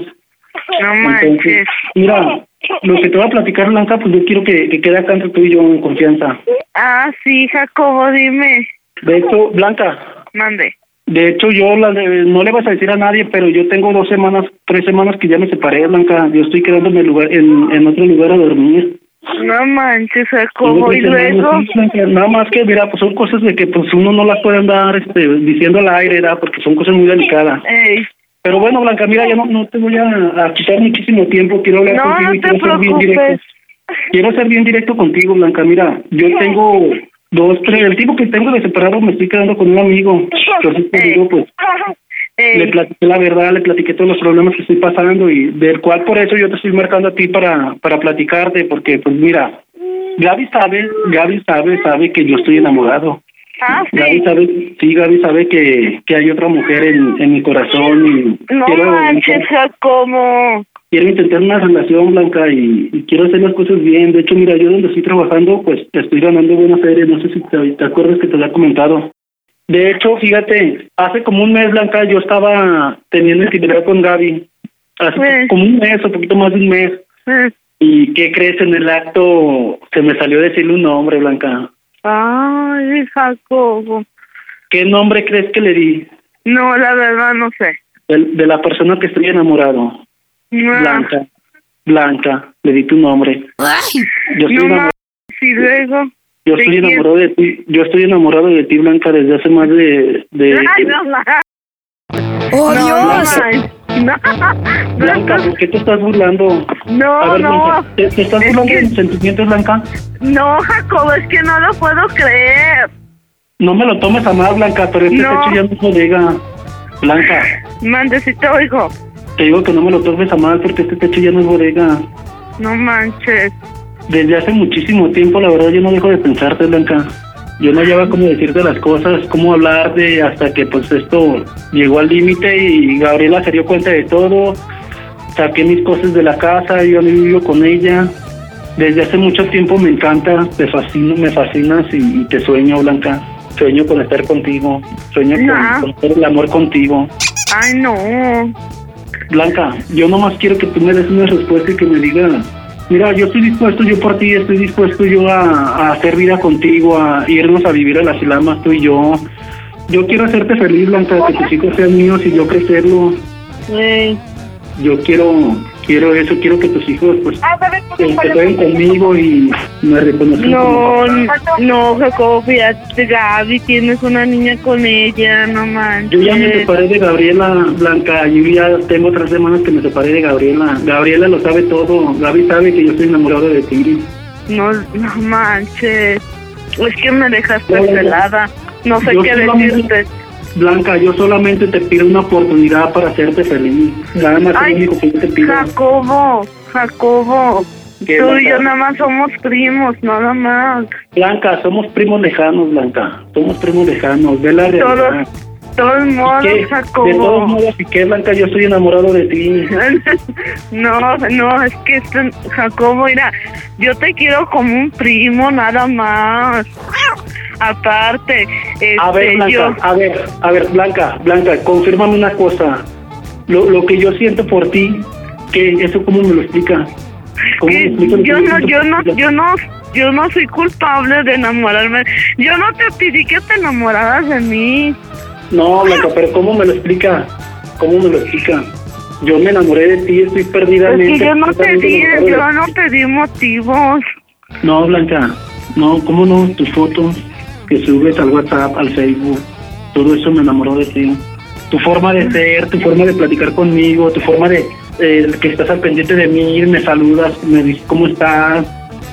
No Entonces, manches. mira, lo que te voy a platicar, Blanca, pues yo quiero que, que quede acá entre tú y yo en confianza. Ah, sí, Jacobo, dime. De hecho, Blanca, Mande. de hecho yo la de- no le vas a decir a nadie, pero yo tengo dos semanas, tres semanas que ya me separé, Blanca. Yo estoy quedándome en, lugar, en, en otro lugar a dormir. No manches, Tengo Jacobo. Y luego. Nada más que, mira, pues son cosas de que pues uno no las puede andar este, diciendo al aire, ¿verdad? Porque son cosas muy delicadas. Ey, Pero bueno, Blanca, mira, ya no, no te voy a, a quitar muchísimo tiempo. Quiero hablar no, contigo no y te quiero ser bien directo. Quiero ser bien directo contigo, Blanca. Mira, yo tengo dos, tres. El tiempo que tengo de separado me estoy quedando con un amigo. Entonces te Ey. digo, pues, le Ey, platiqué la verdad, le platiqué todos los problemas que estoy pasando y del cual por eso yo te estoy marcando a ti para, para platicarte, porque, pues, mira, Gaby sabe, Gaby sabe, sabe que yo estoy enamorado. ah, Gaby sí. sabe, sí, Gaby sabe que, que hay otra mujer en, en mi corazón y No quiero, manches. Quiero intentar una relación blanca y, y quiero hacer las cosas bien. De hecho, mira, yo donde estoy trabajando, pues estoy ganando buena feria. No sé si te, te acuerdas que te lo he comentado. De hecho, fíjate, hace como un mes, Blanca, yo estaba teniendo intimidad con Gaby. Hace Sí. como un mes o poquito más de un mes. Mm. ¿Y qué crees? En el acto se me salió decirle un nombre, Blanca. Ay, Jacobo. ¿Qué nombre crees que le di? No, la verdad no sé. De, de la persona que estoy enamorado. No, Blanca. Blanca, le di tu nombre. Yo estoy no enamorado. luego. Yo ¿De estoy enamorado de ti, yo estoy enamorado de ti, Blanca, desde hace más de... de Ay, no mames. ¡Oh, no, Dios! No, Blanca, ¿por qué te estás burlando? no, A ver, no, Blanca, ¿te, te estás Es burlando que- de mis sentimientos, Blanca? no, Jacobo, es que no lo puedo creer. No me lo tomes a mal, Blanca, pero este No. techo ya bodega. Blanca, Mande, si te oigo. Te digo que no me lo tomes a mal porque este techo ya no es bodega. No manches. Desde hace muchísimo tiempo, la verdad, yo no dejo de pensarte, Blanca. yo no llevaba cómo decirte las cosas, cómo hablar de hasta que pues esto llegó al límite y Gabriela se dio cuenta de todo. Saqué mis cosas de la casa, yo vivo con ella. Desde hace mucho tiempo me encanta, te fascino, me fascinas y, y te sueño, Blanca. Sueño con estar contigo, sueño con- con, hacer el amor contigo. Ay, no. Blanca, yo nomás quiero que tú me des una respuesta y que me digas, mira, yo estoy dispuesto, yo por ti estoy dispuesto yo a, a hacer vida contigo, a irnos a vivir a las Ilamas, tú y yo. Yo quiero hacerte feliz, Blanca, que tus hijos sean míos y yo crecerlo. Ey. Yo quiero, quiero eso, quiero que tus hijos pues se se queden conmigo y me reconozcan No, no, Jacobo, fíjate, Gaby, tienes una niña con ella, no manches. Yo ya me separé de Gabriela Blanca, yo ya tengo tres semanas que me separé de Gabriela. Gabriela lo sabe todo, Gaby sabe que yo estoy enamorado de ti. No, no manches. Es que me dejaste No, pelada. Sé Yo qué decirte. Blanca, yo solamente te pido una oportunidad para hacerte feliz. Nada más Ay, único que yo te pido. Jacobo, Jacobo. ¿Qué, Tú y yo nada más somos primos, nada más. Blanca, somos primos lejanos, Blanca. Somos primos lejanos. Ve la realidad. Todos, todos ¿Y modos, qué? De todos Jacobo. modos, ¿y qué, Blanca? Yo estoy enamorado de ti. No, no, es que Jacobo, mira, yo te quiero como un primo, nada más. Aparte, este, A ver, Blanca, yo, a ver, a ver, Blanca, Blanca, confírmame una cosa. Lo, lo que yo siento por ti, ¿qué? ¿Eso cómo me lo explica? ¿Cómo me que explica que yo no, yo no, yo no, yo no soy culpable de enamorarme. Yo no te pedí que te enamoraras de mí. No, Blanca, pero ¿cómo me lo explica? ¿Cómo me lo explica? Yo me enamoré de ti, estoy Es perdidamente. que yo no te di, yo no te di motivos. No, Blanca, no, ¿cómo no? Tus fotos que subes al WhatsApp, al Facebook, todo eso me enamoró de ti. Tu forma de ser, tu forma de platicar conmigo, tu forma de eh, que estás al pendiente de mí, me saludas, me dices cómo estás,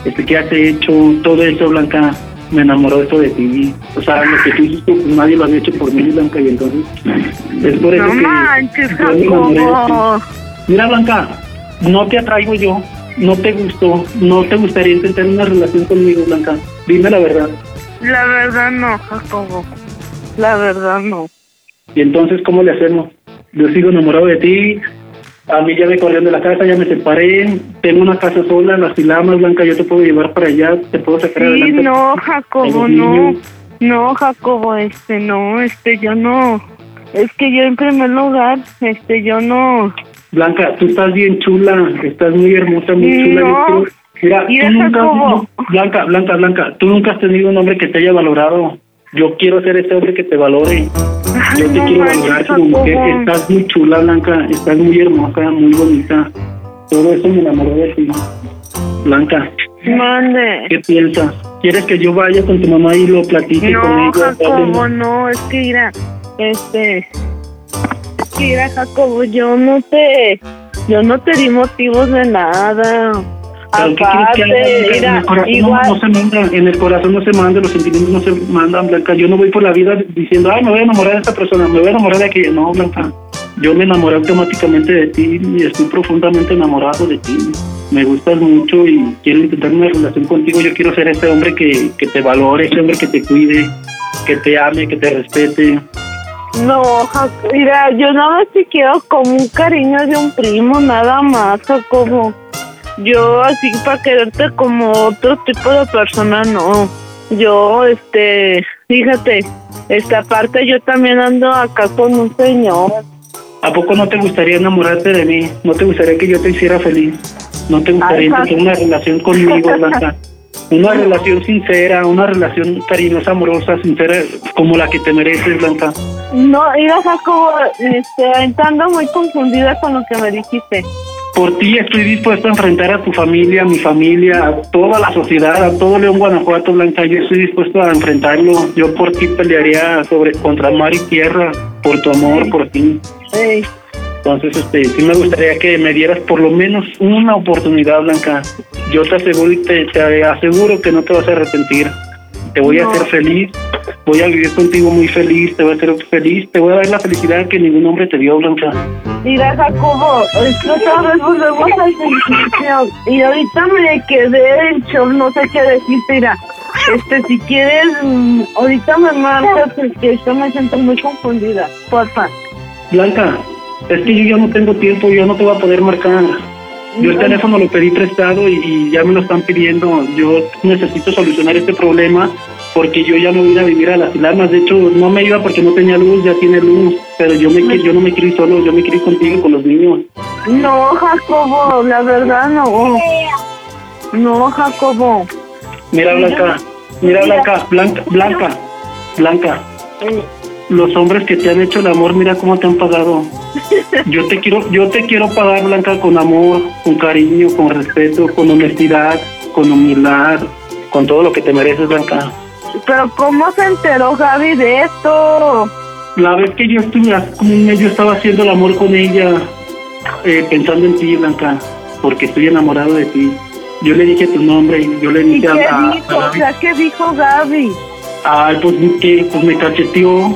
este, qué has hecho, todo eso, Blanca, me enamoró eso de ti. O sea, lo que tú hiciste, pues, nadie lo había hecho por mí, Blanca, y entonces es por eso No que manches, yo me enamoré de ti. Jacobo. Mira, Blanca, no te atraigo yo, no te gustó, no te gustaría intentar una relación conmigo, Blanca. Dime la verdad. La verdad no, Jacobo. La verdad no. Y entonces, ¿cómo le hacemos? Yo sigo enamorado de ti. A mí ya me corrieron de la casa, ya me separé. Tengo una casa sola en las Filamas, Blanca. Yo te puedo llevar para allá, te puedo sacar Sí, adelante. no, Jacobo, no. No, Jacobo, este, no, este, yo no. Es que yo en primer lugar, este, yo no. Blanca, tú estás bien chula, estás muy hermosa, muy chula. No. Yo Mira, Mira, tú nunca, no, Blanca, Blanca, Blanca, tú nunca has tenido un hombre que te haya valorado. Yo quiero ser ese hombre que te valore. Ay, Yo te no quiero valorar como mujer. Estás muy chula, Blanca. Estás muy hermosa, muy bonita. Todo eso me enamoró de ti. Blanca, Mande. ¿qué piensas? ¿Quieres que yo vaya con tu mamá y lo platique con No, ella? Jacobo, no, es que mira, este, es que mira, Jacobo, yo no te, yo no te di motivos de nada. ¿Pero qué que haga, en el corazón no- igual, no, se manda, en el corazón no se manda, los sentimientos no se mandan, Blanca. Yo no voy por la vida diciendo, ay, me voy a enamorar de esta persona, me voy a enamorar de aquella. No, Blanca. Yo me enamoré automáticamente de ti y estoy profundamente enamorado de ti. Me gustas mucho y quiero intentar una relación contigo. Yo quiero ser ese hombre que, que te valore, ese hombre que te cuide, que te ame, que te respete. no, mira, yo nada más te quiero como un cariño de un primo, nada más, Jacobo. Yo así para quererte como otro tipo de persona, no. Yo, este, fíjate, esta parte yo también ando acá con un señor. ¿A poco no te gustaría enamorarte de mí? ¿No te gustaría que yo te hiciera feliz? ¿No te gustaría tener una relación conmigo, Blanca? Una relación sincera, una relación cariñosa, amorosa, sincera, como la que te mereces, Blanca. No, mira, Jacobo, este, ando muy confundida con lo que me dijiste. Por ti estoy dispuesto a enfrentar a tu familia, a mi familia, a toda la sociedad, a todo León, Guanajuato, Blanca. Yo estoy dispuesto a enfrentarlo. Yo por ti pelearía sobre contra mar y tierra, por tu amor, por ti. Ey, Entonces, este, sí me gustaría que me dieras por lo menos una oportunidad, Blanca. Yo te aseguro y te, te aseguro que no te vas a arrepentir. Te voy a No. hacer feliz, voy a vivir contigo muy feliz, te voy a hacer feliz, te voy a dar la felicidad que ningún hombre te dio, Blanca. Mira, Jacobo, vez volvemos al principio. Y ahorita me quedé en shock, no sé qué decirte. Mira, Este, si quieres, mm, ahorita me marcas porque yo me siento muy confundida. Porfa. Blanca, es que yo ya no tengo tiempo, yo no te voy a poder marcar. Yo el teléfono lo pedí prestado y, y ya me lo están pidiendo. Yo necesito solucionar este problema porque yo ya no voy a ir a vivir a las Alarmas. De hecho, no me iba porque no tenía luz, ya tiene luz. Pero yo, me, yo no me quiero ir solo, yo me quiero ir contigo, con los niños. No, Jacobo, la verdad no. No, Jacobo. Mira, Blanca, mira, Blanca, Blanca, Blanca, Blanca. Los hombres que te han hecho el amor, mira cómo te han pagado. Yo te quiero, yo te quiero pagar, Blanca, con amor, con cariño, con respeto, con honestidad, con humildad, con todo lo que te mereces, Blanca. Pero ¿cómo se enteró Gaby de esto? La vez que yo estuve un mes, yo estaba haciendo el amor con ella, eh, pensando en ti, Blanca, porque estoy enamorado de ti. Yo le dije tu nombre y yo le ¿Y dije qué a, dijo? a O sea, ¿qué dijo Gaby? Ay, pues que pues me cacheteó,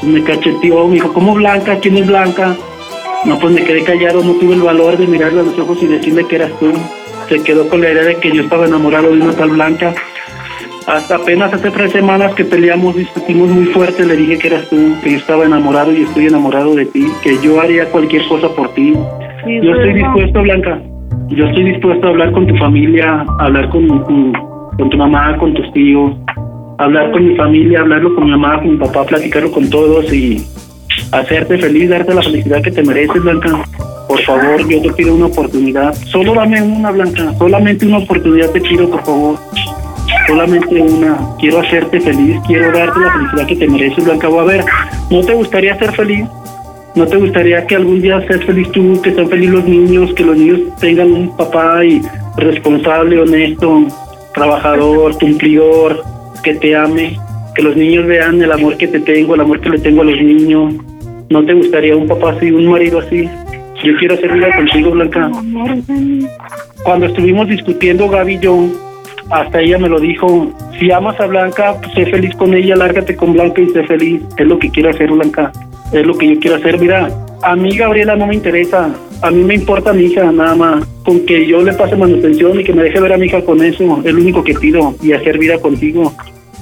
pues me cacheteó, me dijo, ¿cómo Blanca? ¿Quién es Blanca? No, pues me quedé callado, no tuve el valor de mirarle a los ojos y decirle que eras tú. Se quedó con la idea de que yo estaba enamorado de una tal Blanca. Hasta apenas hace tres semanas que peleamos, discutimos muy fuerte, le dije que eras tú, que yo estaba enamorado y estoy enamorado de ti, que yo haría cualquier cosa por ti. Sí, Yo estoy dispuesto, Blanca. Yo estoy dispuesto a hablar con tu familia, a hablar con, con, con tu mamá, con tus tíos, hablar con mi familia, hablarlo con mi mamá, con mi papá, platicarlo con todos y hacerte feliz, darte la felicidad que te mereces, Blanca. Por favor, yo te pido una oportunidad. Solo dame una, Blanca. Solamente una oportunidad te pido, por favor. Solamente una. Quiero hacerte feliz, quiero darte la felicidad que te mereces, Blanca. O a ver, ¿no te gustaría ser feliz? ¿No te gustaría que algún día seas feliz tú, que sean felices los niños, que los niños tengan un papá y responsable, honesto, trabajador, cumplidor, que te ame, que los niños vean el amor que te tengo, el amor que le tengo a los niños? ¿No te gustaría un papá así, un marido así? Yo quiero hacer vida contigo, Blanca. Cuando estuvimos discutiendo Gaby y yo, hasta ella me lo dijo, si amas a Blanca, pues sé feliz con ella, lárgate con Blanca y sé feliz. Es lo que quiero hacer, Blanca. Es lo que yo quiero hacer. Mira, a mí Gabriela no me interesa. A mí me importa mi hija, nada más. Con que yo le pase manutención y que me deje ver a mi hija con eso, es lo único que pido. Y hacer vida contigo.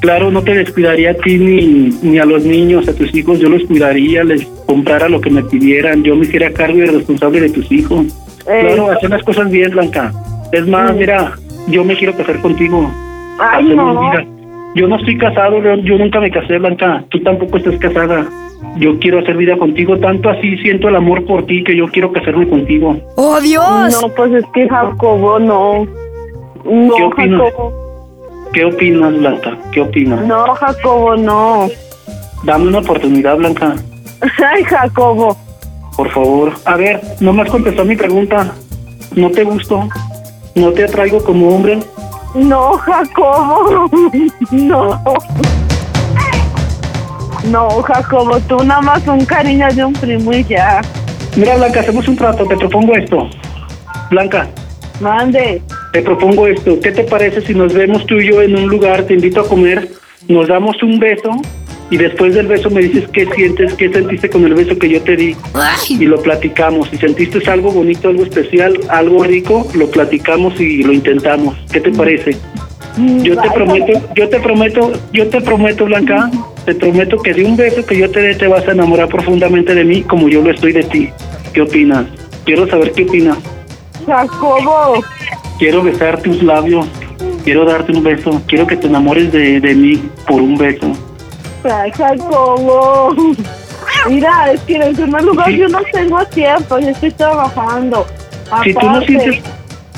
Claro, no te descuidaría a ti ni, ni a los niños, a tus hijos. Yo los cuidaría, les comprara lo que me pidieran. Yo me hiciera cargo y responsable de tus hijos. Claro, hacer las cosas bien, Blanca. Es más, mira, yo me quiero casar contigo. Ay, Hacemos no. vida. Yo no estoy casado, León, yo nunca me casé, Blanca. Tú tampoco estás casada. Yo quiero hacer vida contigo, tanto así siento el amor por ti que yo quiero casarme contigo. ¡Oh, Dios! No, pues es que Jacobo no. No, ¿Qué opinas? Jacobo. ¿Qué opinas, Blanca? ¿Qué opinas? No, Jacobo, no. Dame una oportunidad, Blanca, Ay, Jacobo. por favor. A ver, no me has contestado mi pregunta. ¿No te gustó? ¿No te atraigo como hombre? No, Jacobo. No. No, Jacobo, tú nada más un cariño de un primo y ya. Mira, Blanca, hacemos un trato, te propongo esto. Blanca, Mande. te propongo esto. ¿Qué te parece si nos vemos tú y yo en un lugar, te invito a comer, nos damos un beso y después del beso me dices qué sientes, qué sentiste con el beso que yo te di y lo platicamos. Si sentiste algo bonito, algo especial, algo rico, lo platicamos y lo intentamos. ¿Qué te parece? Yo te prometo, yo te prometo, yo te prometo, Blanca, te prometo que de un beso que yo te dé te vas a enamorar profundamente de mí como yo lo estoy de ti. ¿Qué opinas? Quiero saber qué opinas. Jacobo. Quiero besar tus labios. Quiero darte un beso. Quiero que te enamores de, de mí por un beso. Ay, Jacobo. Mira, es que en primer lugar yo no tengo tiempo, yo estoy trabajando. Si tú no sientes,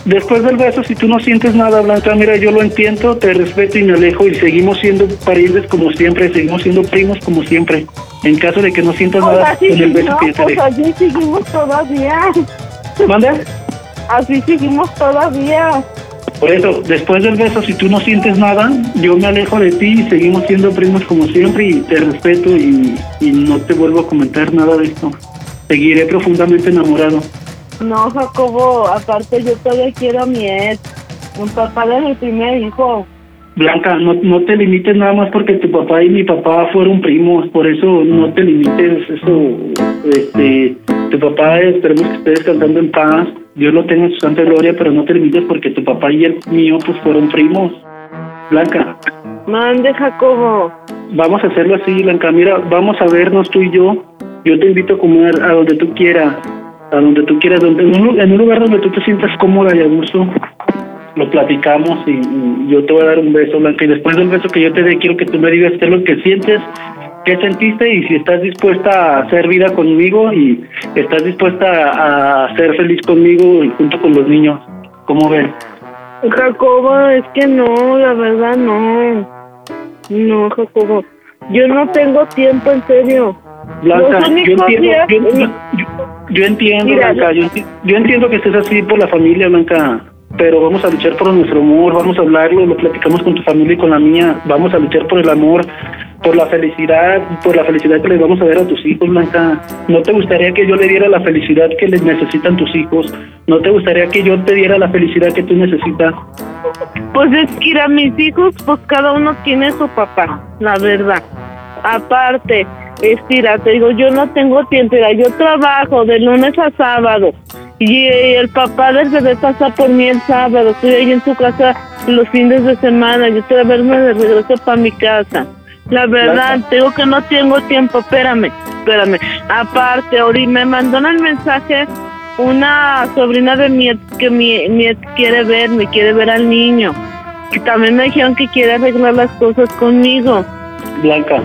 después del beso, si tú no sientes nada, Blanca, mira, yo lo entiendo, te respeto y me alejo y seguimos siendo parientes como siempre, seguimos siendo primos como siempre. En caso de que no sientas nada con el beso no, que pues así seguimos todavía. ¿Mande? Así seguimos todavía. Por eso, después del beso, si tú no sientes nada, yo me alejo de ti y seguimos siendo primos como siempre y te respeto y, y no te vuelvo a comentar nada de esto. Seguiré profundamente enamorado. No, Jacobo, aparte yo todavía quiero a mi ex, un papá de mi primer hijo. Blanca, no, no te limites nada más porque tu papá y mi papá fueron primos, por eso no te limites, eso, este, tu papá esperemos que esté descansando en paz, Dios lo tenga en su santa gloria, pero no te limites porque tu papá y el mío pues fueron primos. Blanca, Mande, Jacobo. Vamos a hacerlo así, Blanca. Mira, vamos a vernos tú y yo. Yo te invito a comer a donde tú quieras. A donde tú quieras. Donde, en, un, lu- en un lugar donde tú te sientas cómoda y a gusto. Lo platicamos y, y yo te voy a dar un beso, Blanca. Y después del beso que yo te dé, quiero que tú me digas qué es lo que sientes, qué sentiste y si estás dispuesta a hacer vida conmigo y estás dispuesta a, ser feliz conmigo y junto con los niños. ¿Cómo ven? Jacobo, es que no, la verdad no. No, Jacobo. Yo no tengo tiempo, en serio. Blanca, yo entiendo, yo, yo- yo entiendo, Mira, Blanca, yo entiendo que estés así por la familia, Blanca, pero vamos a luchar por nuestro amor, vamos a hablarlo, lo platicamos con tu familia y con la mía, vamos a luchar por el amor, por la felicidad, por la felicidad que les vamos a dar a tus hijos, Blanca. ¿No te gustaría que yo le diera la felicidad que les necesitan tus hijos? ¿No te gustaría que yo te diera la felicidad que tú necesitas? Pues es que ir a mis hijos, pues cada uno tiene su papá, la verdad. Aparte, estira, te digo, yo no tengo tiempo, yo trabajo de lunes a sábado. Y el papá del bebé pasa por mí el sábado, estoy ahí en su casa los fines de semana, yo estoy a verme de regreso para mi casa. La verdad, te digo que no tengo tiempo, espérame, espérame. Aparte, Ori, me mandó el mensaje una sobrina de mi ex que mi, mi ex quiere ver, me quiere ver al niño. Que también me dijeron que quiere arreglar las cosas conmigo. Blanca,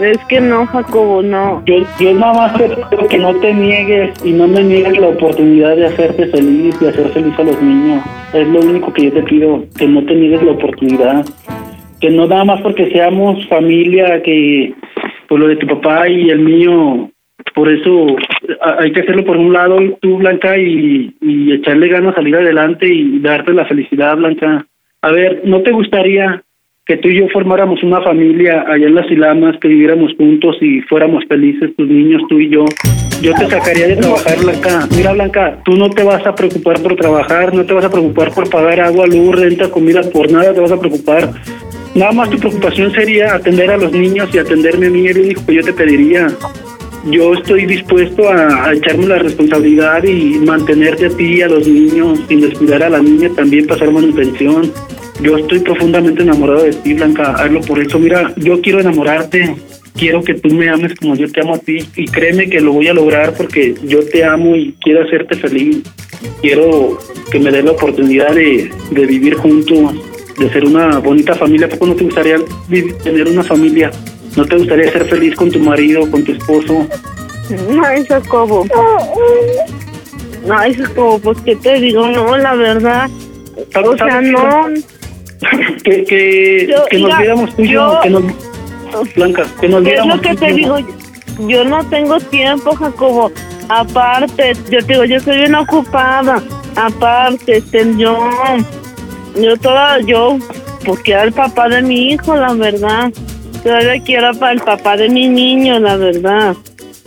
Es que no, Jacobo, no. Yo, yo nada más te pido que no te niegues y no me niegues la oportunidad de hacerte feliz, de hacer feliz a los niños. Es lo único que yo te pido, que no te niegues la oportunidad. Que no nada más porque seamos familia, que por lo de tu papá y el mío, por eso hay que hacerlo por un lado, tú Blanca, y, y echarle ganas salir adelante y darte la felicidad, Blanca. A ver, ¿no te gustaría que tú y yo formáramos una familia allá en las Ilamas, que viviéramos juntos y fuéramos felices, tus niños, tú y yo. Yo te sacaría de trabajar, Blanca. Mira, Blanca, tú no te vas a preocupar por trabajar, no te vas a preocupar por pagar agua, luz, renta, comida, por nada te vas a preocupar. Nada más tu preocupación sería atender a los niños y atenderme a mí, lo único que yo te pediría. Yo estoy dispuesto a, a echarme la responsabilidad y mantenerte a ti y a los niños, sin descuidar a la niña, también pasar manutención. Yo estoy profundamente enamorado de ti, Blanca. Hazlo por eso. Mira, yo quiero enamorarte. Quiero que tú me ames como yo te amo a ti. Y créeme que lo voy a lograr porque yo te amo y quiero hacerte feliz. Quiero que me dé la oportunidad de, de vivir juntos, de ser una bonita familia. ¿A poco no te gustaría tener una familia? ¿No te gustaría ser feliz con tu marido, con tu esposo? Ay, Jacobo. Ay, Jacobo, pues qué te digo, no, la verdad. O sea, no. que que, Yo- que nos viéramos tú y yo, yo- que nos, Blanca, que nos ¿Qué es viéramos lo que te digo? Yo no tengo tiempo, Jacobo. Aparte, yo te digo, yo soy bien ocupada. Aparte, este, yo, yo toda, yo, pues quiero al papá de mi hijo, la verdad. Todavía quiero para el papá de mi niño, la verdad.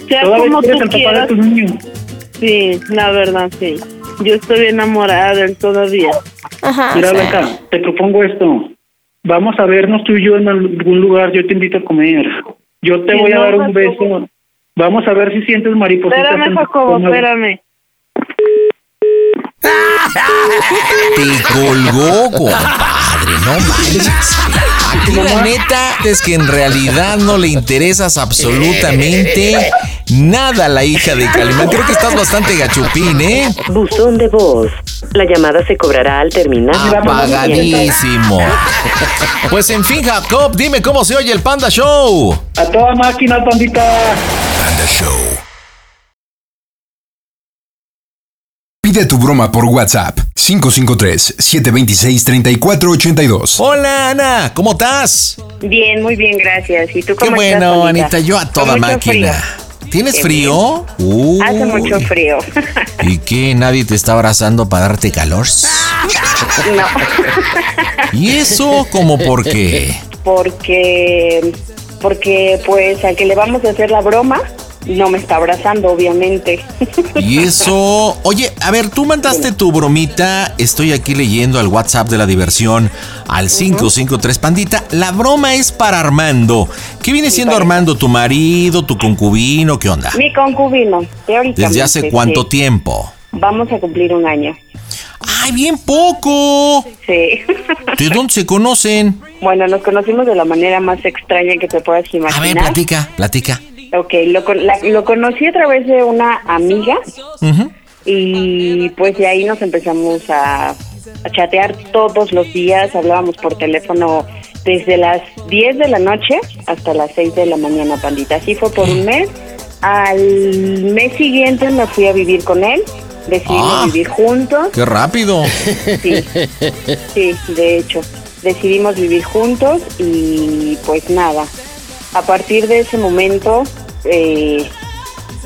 Sea Todavía como tú al papá de quieras. Sí, la verdad, sí. Yo estoy enamorada de él todavía. Mira, Blanca, te propongo esto. Vamos a vernos tú y yo en algún lugar. Yo te invito a comer. Yo te Sí, voy a dar un Jacobo. beso. Vamos a ver si sientes maripositas. Espérame, Jacobo, espérame. Te colgó, compadre, no manches. La neta es que en realidad no le interesas absolutamente nada a la hija de Calimán. Creo que estás bastante gachupín, ¿eh? Buzón de voz. La llamada se cobrará al terminar. Apagadísimo. Pues en fin, Jacob, dime cómo se oye el Panda Show. A toda máquina, pandita. Panda Show. Pide tu broma por WhatsApp 553-726-3482. Hola, Ana, ¿cómo estás? Bien, muy bien, gracias. ¿Y tú Qué cómo estás, bueno, Anita? Anita, yo a toda máquina. frío. ¿Tienes Qué frío? Hace mucho frío. ¿Y qué? ¿Nadie te está abrazando para darte calor? no, ¿Y eso como por qué? porque porque pues al que le vamos a hacer la broma no me está abrazando, obviamente. Y eso... Oye, a ver, tú mandaste tu bromita, estoy aquí leyendo al WhatsApp de la diversión al 553 Pandita. La broma es para Armando. ¿Qué viene siendo Armando? ¿Tu marido, tu concubino? ¿Qué onda? Mi concubino, teóricamente. ¿Desde hace cuánto sí. tiempo? Vamos a cumplir un año. ¡Ay, bien poco! Sí. ¿De dónde se conocen? Bueno, nos conocimos de la manera más extraña que te puedas A imaginar. ver, platica, platica. Ok, lo, con- la- lo conocí a través de una amiga y pues de ahí nos empezamos a, a chatear todos los días, hablábamos por teléfono desde las 10 de la noche hasta las 6 de la mañana, pandita. Así fue por un mes. Al mes siguiente me fui a vivir con él, decidimos Ah. vivir juntos. ¡Qué rápido! Sí, sí, de hecho, decidimos vivir juntos y pues nada, a partir de ese momento eh,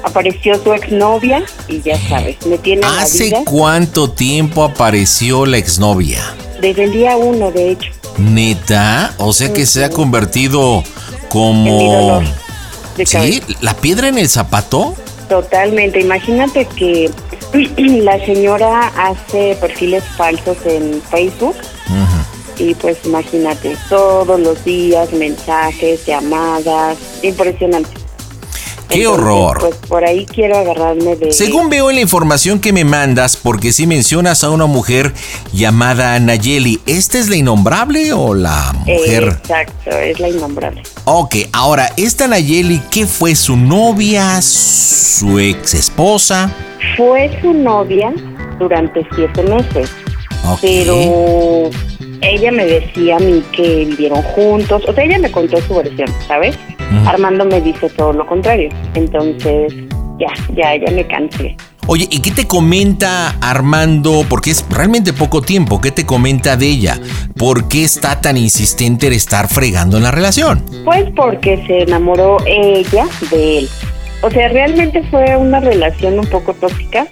apareció su exnovia y ya sabes, me tiene en la ¿Hace vida cuánto tiempo apareció la exnovia? desde el día uno, de hecho. ¿Neta? O sea que se ha convertido En mi como... dolor de ¿Sí? ¿La piedra en el zapato? Totalmente. Imagínate que la señora hace perfiles falsos en Facebook y pues imagínate, todos los días mensajes, llamadas, impresionante. ¡Qué Entonces, horror! Pues por ahí quiero agarrarme de... Según veo en la información que me mandas, porque si mencionas a una mujer llamada Nayeli, ¿esta es la innombrable o la Eh, mujer? exacto, es la innombrable. Ok, ahora, ¿esta Nayeli qué fue? ¿Su novia? ¿Su ex esposa? Fue su novia durante siete meses, Ok. pero ella me decía a mí que vivieron juntos, o sea, ella me contó su versión, ¿sabes? Armando me dice todo lo contrario, entonces ya, ya, ya me cansé. Oye, ¿y qué te comenta Armando? Porque es realmente poco tiempo. ¿Qué te comenta de ella? ¿Por qué está tan insistente en estar fregando en la relación? Pues porque se enamoró ella de él. O sea, realmente fue una relación un poco tóxica.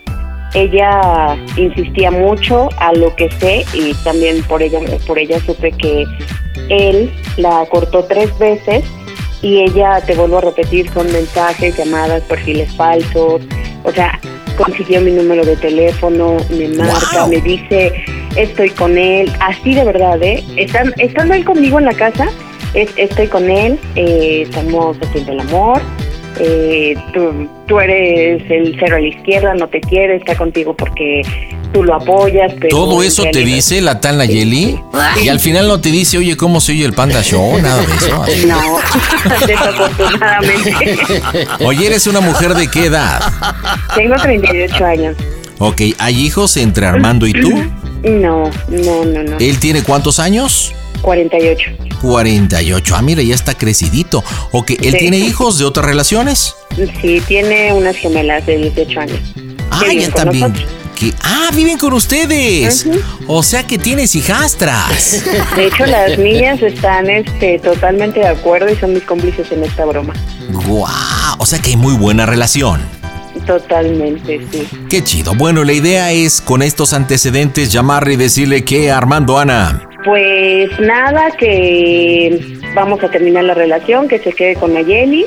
Ella insistía mucho a lo que sé y también por ella por ella supe que él la cortó tres veces y ella te vuelvo a repetir son mensajes, llamadas, perfiles falsos. O sea, consiguió mi número de teléfono, me marca, Wow. me dice estoy con él, así de verdad, ¿eh? Están, estando él conmigo en la casa, es, estoy con él, eh, estamos haciendo el amor, eh, tú, tú eres el cero a la izquierda, no te quiere, está contigo porque tú lo apoyas. Pero ¿Todo eso te dice la tal Nayeli? Y al final no te dice, oye, ¿cómo se oye el Panda Show? Nada de eso. No, desafortunadamente. Oye, ¿eres una mujer de qué edad? Tengo 38 años. Ok, ¿hay hijos entre Armando y tú? No, no, no, no. ¿Él tiene cuántos años? 48. 48. Ah, mira, ya está crecidito. Ok, ¿él Sí. tiene hijos de otras relaciones? Sí, tiene unas gemelas de 18 años. Ah, Que ya también. Que, ah, viven con ustedes. O sea que tienes hijastras. De hecho, las niñas están este, totalmente de acuerdo y son mis cómplices en esta broma. Guau, o sea que hay muy buena relación. Totalmente, sí. Qué chido. Bueno, la idea es con estos antecedentes llamarle y decirle que Armando Ana. Pues nada, que vamos a terminar la relación, que se quede con Nayeli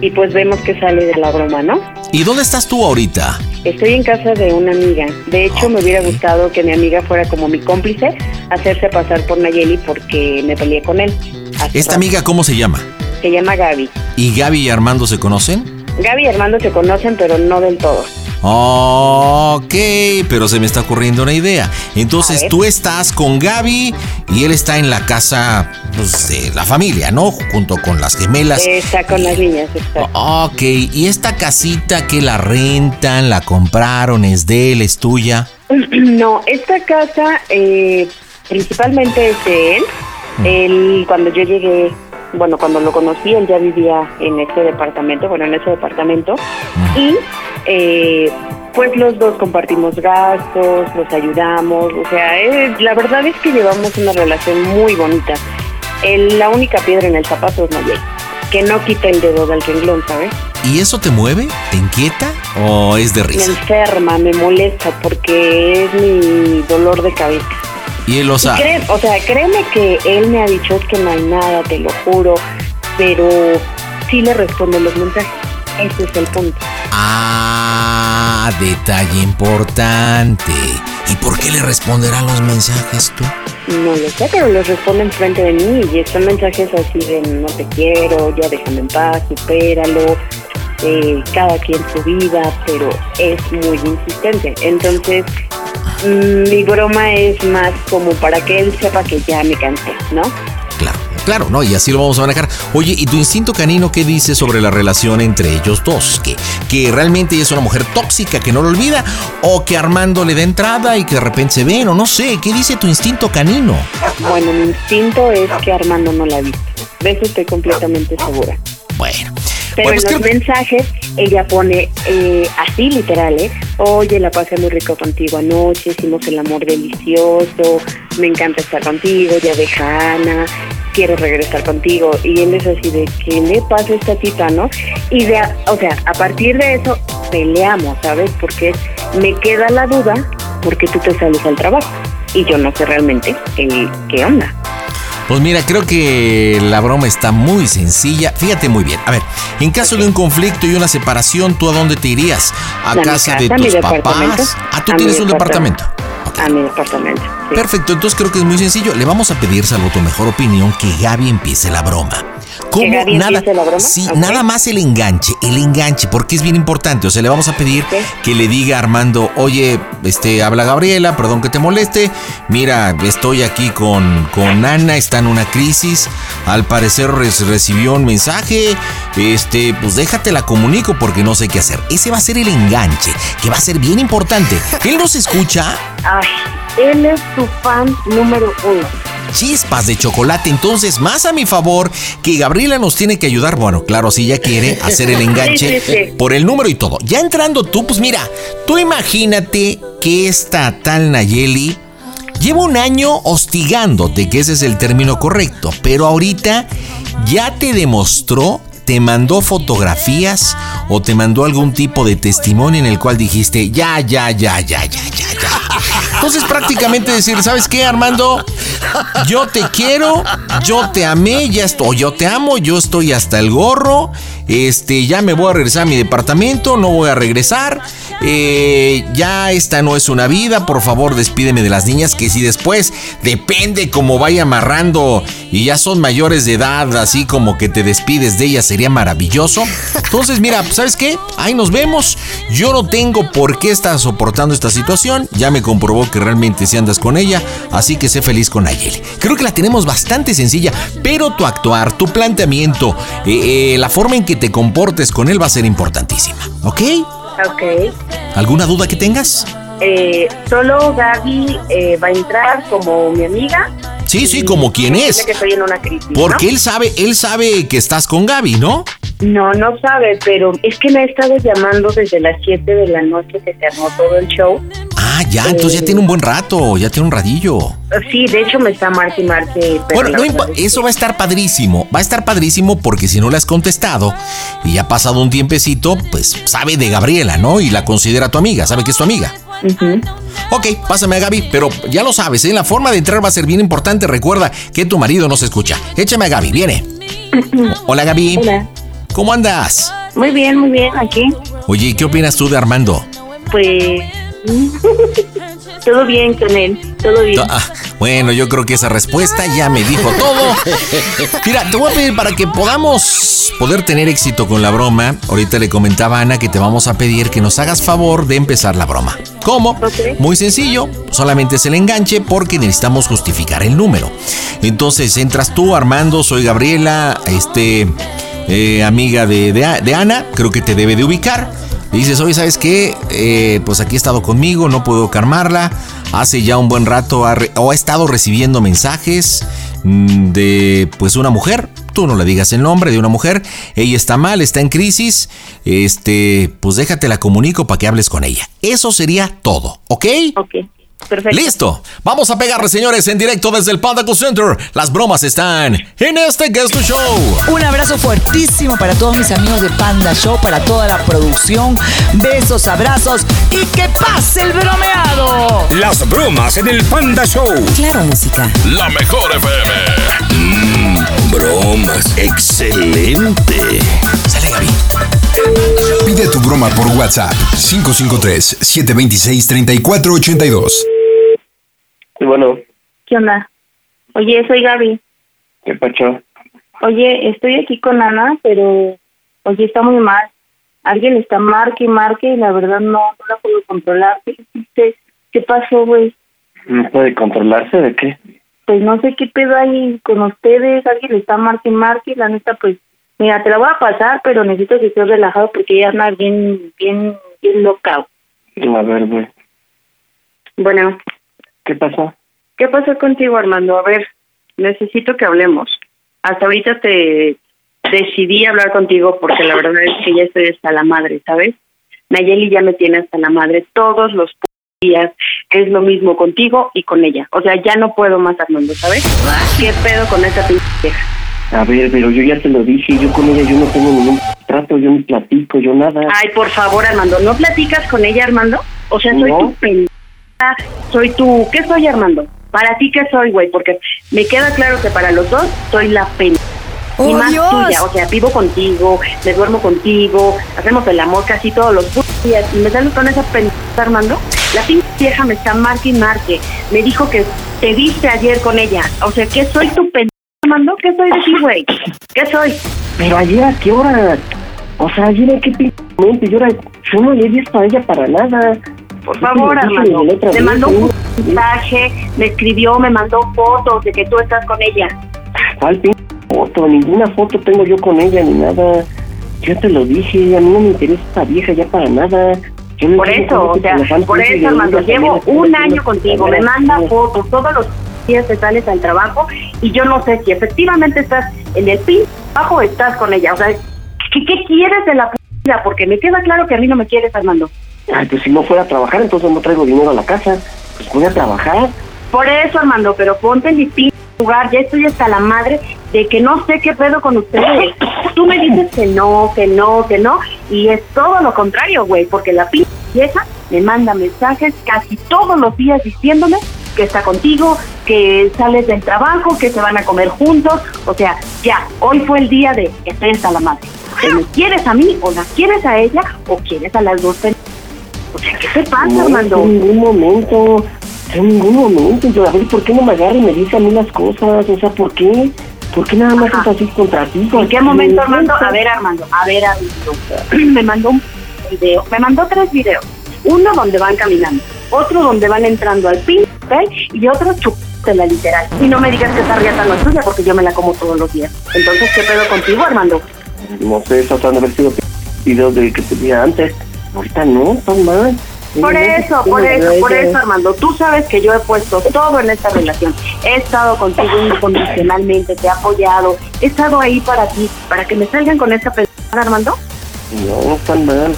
y pues vemos que sale de la broma, ¿no? ¿Y dónde estás tú ahorita? Estoy en casa de una amiga. De hecho, me hubiera gustado que mi amiga fuera como mi cómplice, hacerse pasar por Nayeli porque me peleé con él. ¿Esta amiga cómo se llama? Se llama Gaby. ¿Y Gaby y Armando se conocen? Gaby y Armando se conocen, pero no del todo. Ok, pero se me está ocurriendo una idea. Entonces tú estás con Gaby y él está en la casa pues, de la familia, ¿no? Junto con las gemelas. Está con las niñas, está. Ok, ¿y esta casita que la rentan, la compraron, es de él, es tuya? No, esta casa eh, principalmente es de él. Él, cuando yo llegué, bueno, cuando lo conocí, él ya vivía en este departamento, bueno, en ese departamento. Y eh, pues los dos compartimos gastos, nos ayudamos, o sea, eh, la verdad es que llevamos una relación muy bonita. El- la única piedra en el zapato es Nayeli, que no quita el dedo del renglón, ¿sabes? ¿Y eso te mueve? ¿Te inquieta? ¿O es de Me risa? enferma, me molesta porque es mi dolor de cabeza. Y él lo sabe. cree- o sea, créeme que él me ha dicho es que no hay nada, te lo juro, pero sí le respondo los mensajes. Ese es el punto. Ah, detalle importante. ¿Y por qué le responderán los mensajes tú? No lo sé, pero los responde enfrente de mí y son mensajes así de no te quiero, ya déjame en paz, supéralo, eh, cada quien su vida, pero es muy insistente. Entonces, mi broma es más como para que él sepa que ya me cansé, ¿no? Claro, claro, ¿no? Y así lo vamos a manejar. Oye, ¿y tu instinto canino qué dice sobre la relación entre ellos dos? ¿Que, que realmente ella es una mujer tóxica que no lo olvida? ¿O que Armando le da entrada y que de repente se ven? O no sé, ¿qué dice tu instinto canino? Bueno, mi instinto es que Armando no la ha visto. De eso estoy completamente segura. Bueno. Pero Bueno, en los mensajes ella pone eh, así literal, ¿eh? Oye, la pasé muy rico contigo anoche, hicimos el amor delicioso, me encanta estar contigo, ya deja Ana, quiero regresar contigo. Y él es así de, ¿qué le pasa a esta tipa, no? Y de, o sea, a partir de eso peleamos, ¿sabes? Porque me queda la duda porque tú te sales al trabajo y yo no sé realmente el, qué onda. Pues mira, creo que la broma está muy sencilla. Fíjate muy bien. A ver, en caso de un conflicto y una separación, ¿tú a dónde te irías? ¿A mi casa de casa, a mi tus papás? Ah, tú A mi tienes un departamento. A mi departamento. sí. Perfecto, entonces creo que es muy sencillo. Le vamos a pedir, salvo tu mejor opinión, que Gaby empiece la broma. ¿Cómo? Nada, la broma? Sí, nada más el enganche, el enganche, porque es bien importante. O sea, le vamos a pedir que le diga a Armando, oye, este, habla Gabriela, perdón que te moleste. Mira, estoy aquí con, con Ana, está en una crisis. Al parecer recibió un mensaje. Este, pues déjate la comunico porque no sé qué hacer. Ese va a ser el enganche, que va a ser bien importante. Él nos escucha. Ay, él es tu fan número uno. Chispas de chocolate. Entonces, más a mi favor, que Gabriela nos tiene que ayudar. Bueno, claro, si ella quiere hacer el enganche Sí, sí, sí. por el número y todo. Ya entrando tú, pues mira, tú imagínate que esta tal Nayeli lleva un año hostigándote, que ese es el término correcto, pero ahorita ya te demostró. ¿Te mandó fotografías o te mandó algún tipo de testimonio en el cual dijiste, ya, ya, ya, ya, ya, ya, ya? Entonces prácticamente decir, ¿sabes qué, Armando? Yo te quiero, yo te amé, ya estoy, yo te amo, yo estoy hasta el gorro. Este, ya me voy a regresar a mi departamento, no voy a regresar. eh, ya esta no es una vida, por favor despídeme de las niñas que si después depende cómo vaya amarrando y ya son mayores de edad, así como que te despides de ellas sería maravilloso. Entonces mira, ¿sabes qué? Ahí nos vemos. Yo no tengo por qué estar soportando esta situación. Ya me comprobó que realmente si andas con ella, así que sé feliz con Nayeli. Creo que la tenemos bastante sencilla, pero tu actuar, tu planteamiento, eh, eh, la forma en que te comportes con él va a ser importantísima. ¿Ok? Ok. ¿Alguna duda que tengas? Eh, solo Gaby eh, va a entrar como mi amiga. Sí, sí, como quien es. Dice que estoy en una crisis. Porque ¿no? él sabe, él sabe que estás con Gaby, ¿no? No, no sabe, pero es que me ha estado llamando desde las 7 de la noche que se armó todo el show. Ah, ya, entonces ya tiene un buen rato, ya tiene un radillo. Sí, de hecho me está marque. pero Bueno, no eso va a estar padrísimo. Va a estar padrísimo porque si no le has contestado y ha pasado un tiempecito, pues sabe de Gabriela, ¿no? Y la considera tu amiga, sabe que es tu amiga. Ok, pásame a Gaby, pero ya lo sabes, ¿eh? la forma de entrar va a ser bien importante. Recuerda que tu marido no se escucha. Échame a Gaby, viene. Hola Gaby. Hola. ¿Cómo andas? Muy bien, muy bien, aquí. Oye, ¿y ¿qué opinas tú de Armando? Pues. Todo bien con él, todo bien. Ah, bueno, yo creo que esa respuesta ya me dijo todo. Mira, te voy a pedir para que podamos poder tener éxito con la broma. Ahorita le comentaba a Ana que te vamos a pedir que nos hagas favor de empezar la broma. ¿Cómo? Muy sencillo, solamente es el enganche porque necesitamos justificar el número. Entonces entras tú, Armando, soy Gabriela, este, eh, amiga de, de- de Ana, creo que te debe de ubicar. Le dices, oye, ¿sabes qué? Eh, pues aquí ha estado conmigo, no puedo calmarla. Hace ya un buen rato ha, o ha estado recibiendo mensajes mm, de pues una mujer. Tú no le digas el nombre de una mujer. Ella está mal, está en crisis. Este, pues déjate la comunico para que hables con ella. Eso sería todo, ¿ok? Ok, perfecto. Listo. Vamos a pegarle, señores, en directo desde el Panda Cool Center. Las bromas están en este Guest to Show. Un abrazo fuertísimo para todos mis amigos de Panda Show, para toda la producción. Besos, abrazos y que pase el bromeado. Las bromas en el Panda Show. Claro, música. La mejor FM. Mmm, bromas. Excelente. Sale Gaby. Pide tu broma por WhatsApp 553-726-3482. Bueno, ¿Qué onda? Oye, soy Gaby. ¿qué pacho? Oye, estoy aquí con Ana, pero oye, está muy mal. Alguien está marque y marque y la verdad no, no la puedo controlar. ¿Qué pasó, güey? ¿No puede controlarse de qué? Pues no sé qué pedo hay con ustedes. Alguien le está marque y marque. La neta, pues, mira, te la voy a pasar, pero necesito que estés relajado porque ella anda bien, bien, bien loca. A ver, güey. Bueno, ¿Qué pasó? ¿qué pasó contigo, Armando? A ver, necesito que hablemos. Hasta ahorita te decidí hablar contigo porque la verdad es que ya estoy hasta la madre, ¿sabes? Nayeli ya me tiene hasta la madre todos los días. Es lo mismo contigo y con ella. O sea, ya no puedo más, Armando, ¿sabes? ¿Qué pedo con esa pinche? A ver, pero yo ya te lo dije, yo con ella yo no tengo ningún trato, yo ni platico, yo nada. Ay, por favor, Armando, ¿no platicas con ella, Armando? O sea, soy No. tu pendeja, soy tu... ¿Qué soy, Armando? ¿Para ti qué soy, güey? Porque me queda claro que para los dos soy la pendeja. y ¡Oh, más Dios! tuya, o sea, vivo contigo, me duermo contigo, hacemos el amor casi todos los días y me sales con esa pendeja, Armando. La pinche vieja me está marque y marque. Me dijo que te viste ayer con ella. O sea, ¿qué soy tu pendeja, Armando? ¿Qué soy de ti, güey? ¿Qué soy? Pero ayer a qué hora? O sea, ayer a qué p momento, yo, era, yo no le he visto a ella para nada. Por favor, Armando. Me mandó un mensaje, me escribió, me mandó fotos de que tú estás con ella. ¿Cuál p foto? Ninguna foto tengo yo con ella ni nada. Yo te lo dije, a mí no me interesa esta vieja ya para nada. Yo no Por eso, o sea, por eso, Armando, llevo un año contigo, me manda fotos, todos los días te sales al trabajo y yo no sé si efectivamente estás en el pin trabajo o estás con ella. O sea, ¿qué, qué quieres de la p vida? Porque me queda claro que a mí no me quieres, Armando. Ay, pues si no fuera a trabajar, entonces no traigo dinero a la casa. Pues voy a trabajar. Por eso, Armando, pero ponte en mi pin lugar, ya estoy hasta la madre de que no sé qué pedo con ustedes. Tú me dices que no, que no, que no, y es todo lo contrario, güey, porque la pinche vieja me manda mensajes casi todos los días diciéndome que está contigo, que sales del trabajo, que se van a comer juntos, o sea, ya, hoy fue el día de estoy hasta la madre. ¿Que me quieres a mí o la quieres a ella o quieres a las dos? sea, ¿qué te pasa, No, Armando? en ningún momento. En ningún momento. Yo, a ver, ¿por qué no me agarra y me dice a mí las cosas? O sea, ¿por qué? ¿Por qué nada más es así contra ti? ¿En qué momento, Armando? A ver, Armando, a ver, Armando. Me mandó un video, me mandó tres videos. Uno donde van caminando, otro donde van entrando al pin. Y otro la literal. Y no me digas que esa riata no es tuya porque yo me la como todos los días. Entonces, ¿qué pedo contigo, Armando? No sé, tratando de haber sido videos de que tenía antes. Ahorita no, están mal. Por eso, por eso, por eso, Armando. Tú sabes que yo he puesto todo en esta relación. He estado contigo incondicionalmente, te he apoyado. He estado ahí para ti, para que me salgan con esta persona, Armando. No, están mal.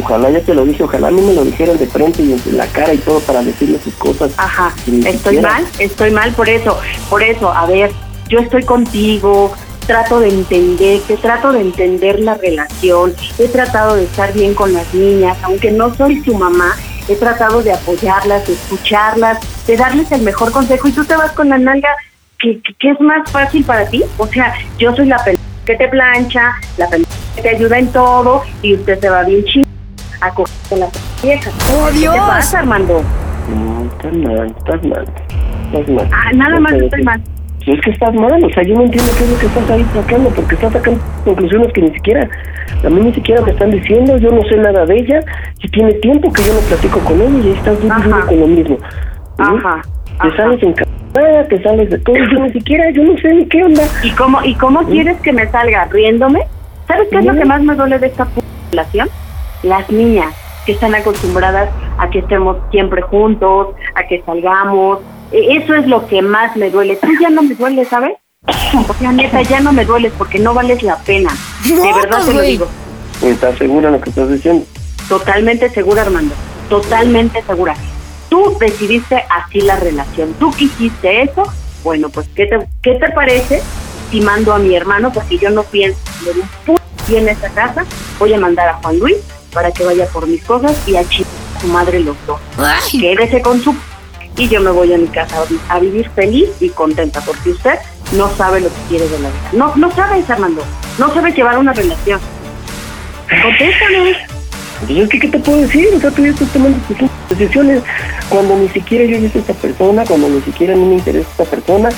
Ojalá ya te lo dije, ojalá a mí me lo dijeran de frente y en la cara y todo para decirle sus cosas. Ajá, estoy siquiera. mal, estoy mal por eso, por eso, a ver, yo estoy contigo, trato de entenderte, trato de entender la relación, he tratado de estar bien con las niñas, aunque no soy su mamá, he tratado de apoyarlas, de escucharlas, de darles el mejor consejo y tú te vas con la nalga que, que- que es más fácil para ti, o sea, yo soy la pendeja que te plancha, la pendeja que te ayuda en todo y usted se va bien chingón a coger con la vieja. ¡Oh, ¿Qué Dios! te pasa, Armando? No, estás mal, estás mal. Estás mal. Ah, nada No más estoy mal. Es que estás mal, o sea, yo no entiendo qué es lo que estás ahí sacando, porque estás sacando conclusiones que ni siquiera, a mí ni siquiera me están diciendo, yo no sé nada de ella, y tiene tiempo que yo no platico con ella y ahí estás viviendo con lo mismo. ¿sí? Ajá, Te sales encantada, te sales de todo, yo ni siquiera, yo no sé ni qué onda. ¿Y cómo, y cómo quieres que me salga riéndome? ¿Sabes qué es lo que más me duele de esta p- relación? Las niñas que están acostumbradas a que estemos siempre juntos, a que salgamos. E- Eso es lo que más me duele. Tú ya no me duele, ¿sabes? O sea, neta, ya no me dueles porque no vales la pena. De verdad te lo digo. ¿Estás segura de lo que estás diciendo? Totalmente segura, Armando. Totalmente segura. Tú decidiste así la relación. Tú quisiste eso. Bueno, pues, ¿qué te, qué te parece si mando a mi hermano? Porque yo no pienso de un puto y en esta casa. Voy a mandar a Juan Luis para que vaya por mis cosas y a chingar a su madre los dos. Quédese con su... Y yo me voy a mi casa a vi- a vivir feliz y contenta porque usted no sabe lo que quiere de la vida. No, no sabes, Armando. No sabes llevar una relación. Contéstame. Entonces, ¿qué, ¿qué te puedo decir? O sea, tú ya estás tomando tus decisiones cuando ni siquiera yo a esta persona, cuando ni siquiera a mí me interesa esta persona.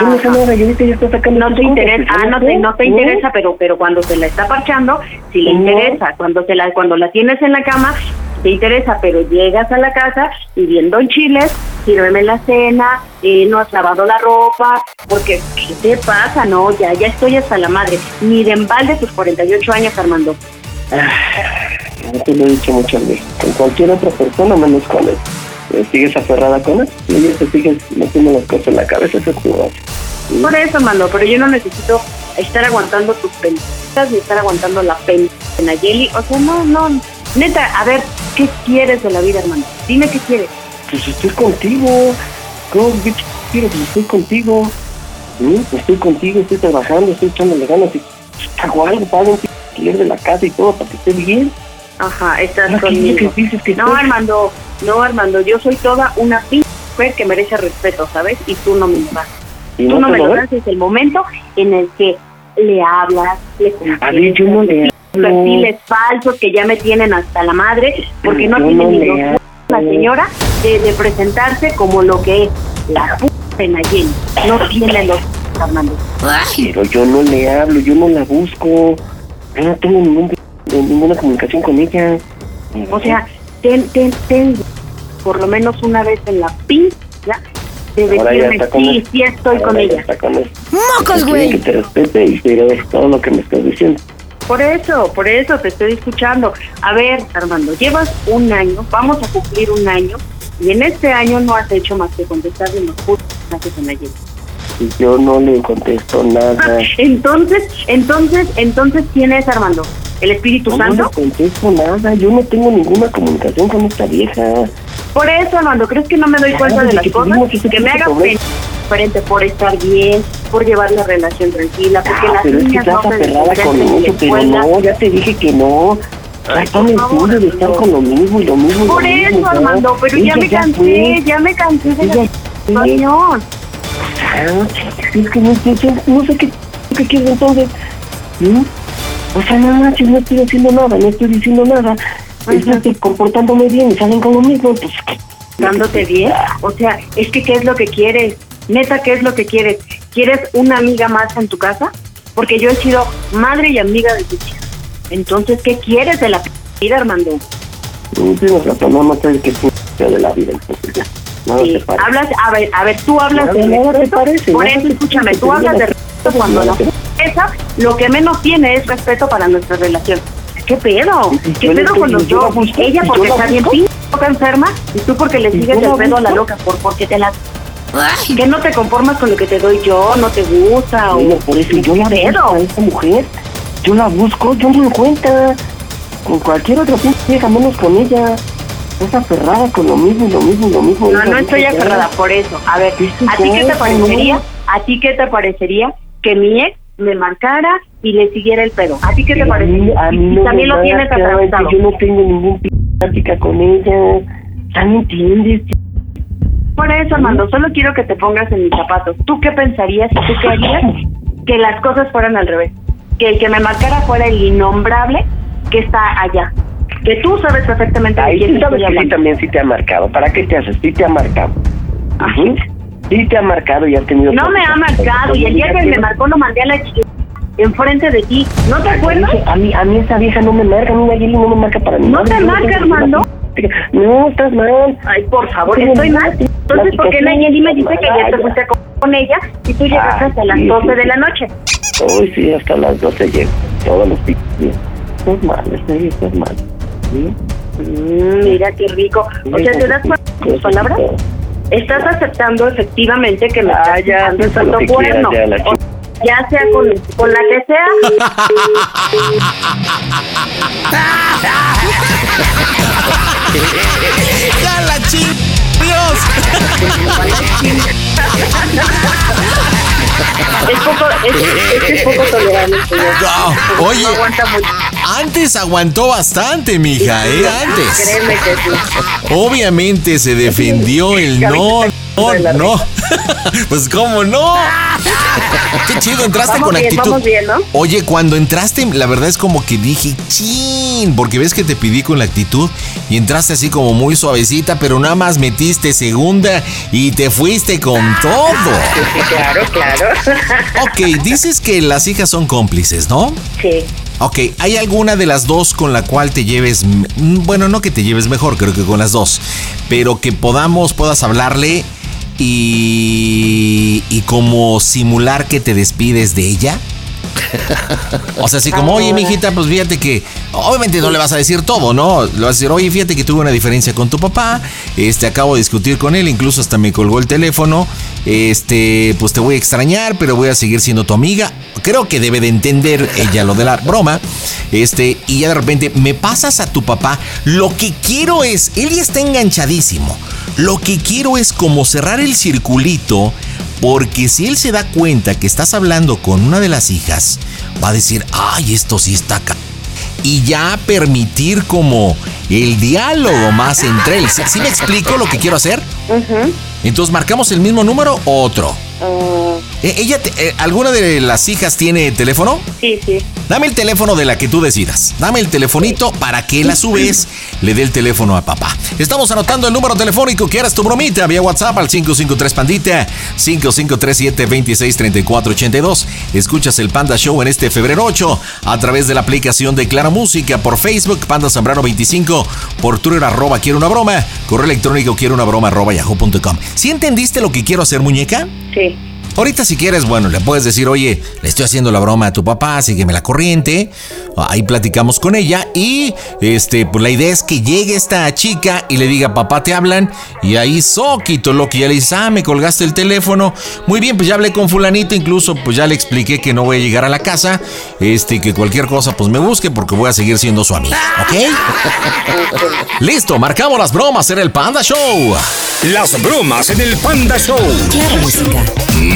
Yo no sé nada, y ahorita ya estás sacando No tus te interesa, pues, ah, no te, no te ¿no? interesa, pero pero cuando se la está parchando, sí le No. interesa. Cuando se la cuando la tienes en la cama, te interesa, pero llegas a la casa y viendo en chiles, sírveme la cena, eh, no has lavado la ropa, porque ¿qué te pasa? No, ya, ya estoy hasta la madre. Ni de embalde tus 48 años, Armando. Ya te lo he dicho muchas veces. Con cualquier otra persona, menos con él. Eh, Sigues aferrada con él y ella te sigues metiendo las cosas en la cabeza. Eso es tu. Por eso, Armando, pero yo no necesito estar aguantando tus pendientes ni estar aguantando la pena de Nayeli. O sea, no, no. Neta, a ver, ¿qué quieres de la vida, Armando? Dime qué quieres. Pues estoy contigo. ¿Cómo que quieres? Pues estoy contigo. ¿Mm? Estoy contigo, estoy trabajando, estoy echándole ganas. Hago algo, pago un de la casa y todo para que esté bien. Ajá, estás No, conmigo. que no, estoy- Armando, no, Armando, yo soy toda una pinche mujer que merece respeto, ¿sabes? Y tú no me lo das. ¿Y Tú no me lo das? desde el momento en el que le hablas, le A ver, yo no le hablo. perfiles falsos que ya me tienen hasta la madre, porque no tiene no ni los la señora de, de presentarse como lo que es la p de Nayeli. No tiene los Armando. Pero yo no le hablo, yo no la busco. Yo no tengo ningún, ninguna comunicación con ella. O sea, ten, ten, ten por lo menos una vez en la pinza de decirme, sí, sí estoy Ahora con ella. con. ¡Mocos, güey! Que te respete y es todo lo que me estás diciendo. Por eso, por eso te estoy escuchando. A ver, Armando, llevas un año, vamos a cumplir un año, y en este año no has hecho más que contestarle los putos mensajes a Nayeli. Y yo no le contesto nada. Entonces, entonces, entonces, ¿quién es Armando? ¿El Espíritu Yo no Santo? le contesto nada, yo no tengo ninguna comunicación con esta vieja. Por eso, Armando, ¿crees que no me doy cuenta de las que cosas? Que me hagas diferente por estar bien, por llevar la relación tranquila, porque Ah, las pero es que no estás se con eso, pero no, ya te dije que no. Ya está en favor, de estar con lo mismo y lo mismo. lo Por mismo, eso. Armando, pero ya me cansé, fue. ya me cansé de la situación. Es que no, sé- no sé qué, qué quieres entonces. ¿Mm? O sea, no manches, no estoy haciendo nada, no estoy diciendo nada. Estoy comportándome bien y salen con lo mismo, pues dándote bien. O sea, es que ¿qué es lo que quieres? Neta, ¿qué es lo que quieres? ¿Quieres una amiga más en tu casa? Porque yo he sido madre y amiga de tus hijas. Entonces, ¿qué quieres de la vida, Armando? no tienes razón, nada más que de la vida, entonces ya. Sí, hablas, a ver, a ver, tú hablas de nada te parece, Por eso, escúchame, tú hablas de respeto cuando la esa lo que menos tiene es respeto para nuestra relación. ¿Qué pedo? ¿Qué pedo con los yo Ella porque está bien loca enferma y tú porque le sigues el pedo a la loca por porque te la que no te conformas con lo que te doy yo, no te gusta o por eso yo la ¿Qué busco a pedo? esta mujer. Yo la busco, yo me cuenta. Con cualquier otra vieja, menos con ella. Estás aferrada con lo mismo, lo mismo, lo mismo. No, no estoy aferrada por eso. A ver, ¿a ti qué te parecería? ¿A ti qué te parecería que mi ex me marcara y le siguiera el pedo? ¿A ti qué te a mí- parecería? A Y- mí y no también me lo tienes atravesado. Yo no tengo ningún p- plática con ella. Ya no entiendes. Por eso, Armando, solo quiero que te pongas en mis zapatos. ¿Tú qué pensarías y tú qué harías que las cosas fueran al revés? Que el que me marcara fuera el innombrable que está allá. Que tú sabes perfectamente de Ahí quién sí sabes que sí también sí te ha marcado. ¿Para qué te haces? Sí te ha marcado. Ujú. Sí te ha marcado y has tenido... No me ha marcado y el día que me marcó lo mandé a la chica enfrente de ti. ¿No te acuerdas? A mí, a mí esa vieja no me marca, a mí Nayeli no me marca para mí. ¿No te marca, Armando? No, estás mal. Ay, por favor, estoy mal. Entonces, ¿por qué Nayeli me dice que ya te fuiste con ella y tú llegaste Ay, hasta las sí, 12 sí, de sí. la noche? Hoy sí, hasta las 12 llego. Todos los días. Estás mal, estás mal. Mm, mira qué rico. O sea, ¿te das cuenta de tus palabras? Estás aceptando efectivamente que me Ah, estás ya, tanto que quieras, cuerno. ya, la O- ya sea con, con la que sea. ¡Ya la ching! ¡Dios! es poco, es, es, es poco tolerable. No, oye, No aguanta mucho. antes aguantó bastante, mija, ¿eh? Antes. Créeme que sí. Obviamente se defendió el no, no, no. Pues cómo no. Qué chido, entraste Vamos con bien, actitud. vamos bien, ¿no? Oye, cuando entraste, la verdad es como que dije, chin, porque ves que te pedí con la actitud y entraste así como muy suavecita, pero nada más metiste segunda y te fuiste con todo. Sí, claro, claro. Ok, dices que las hijas son cómplices, ¿no? Sí. Ok, ¿hay alguna de las dos con la cual te lleves, bueno, no que te lleves mejor, creo que con las dos, pero que podamos, puedas hablarle y, y como simular que te despides de ella? O sea, así como, oye, mijita, pues fíjate que, obviamente no le vas a decir todo, ¿no? Le vas a decir, oye, fíjate que tuve una diferencia con tu papá, este, acabo de discutir con él, incluso hasta me colgó el teléfono, este, pues te voy a extrañar, pero voy a seguir siendo tu amiga. Creo que debe de entender ella lo de la broma, este, y ya de repente, me pasas a tu papá, lo que quiero es, él ya está enganchadísimo, lo que quiero es como cerrar el circulito, porque si él se da cuenta que estás hablando con una de las hijas, va a decir, ay, esto sí está acá. Y ya permitir como el diálogo más entre él. ¿Sí, sí me explico lo que quiero hacer? Entonces, ¿marcamos el mismo número o otro? Eh, ¿Ella, te- eh, alguna de las hijas tiene teléfono? Sí, sí. Dame el teléfono de la que tú decidas. Dame el telefonito para que él a su vez le dé el teléfono a papá. Estamos anotando el número telefónico que eras tu bromita vía WhatsApp al 553 Pandita 5537 263482. Escuchas el Panda Show en este febrero 8 a través de la aplicación de Claro Música por Facebook Panda Zambrano 25 por Twitter arroba quiero una broma correo electrónico quiero una broma arroba yahoo.com. ¿Sí entendiste lo que quiero hacer muñeca? Sí. Ahorita si quieres, bueno, le puedes decir, oye, le estoy haciendo la broma a tu papá, sígueme la corriente. Ahí platicamos con ella y este, pues la idea es que llegue esta chica y le diga, papá, te hablan. Y ahí Soquito, lo que ya le dice, ah, me colgaste el teléfono. Muy bien, pues ya hablé con fulanito, incluso pues ya le expliqué que no voy a llegar a la casa. Este, que cualquier cosa pues me busque porque voy a seguir siendo su amiga, ¿ok? Listo, marcamos las bromas en el Panda Show. Las bromas en el Panda Show. Claro, música.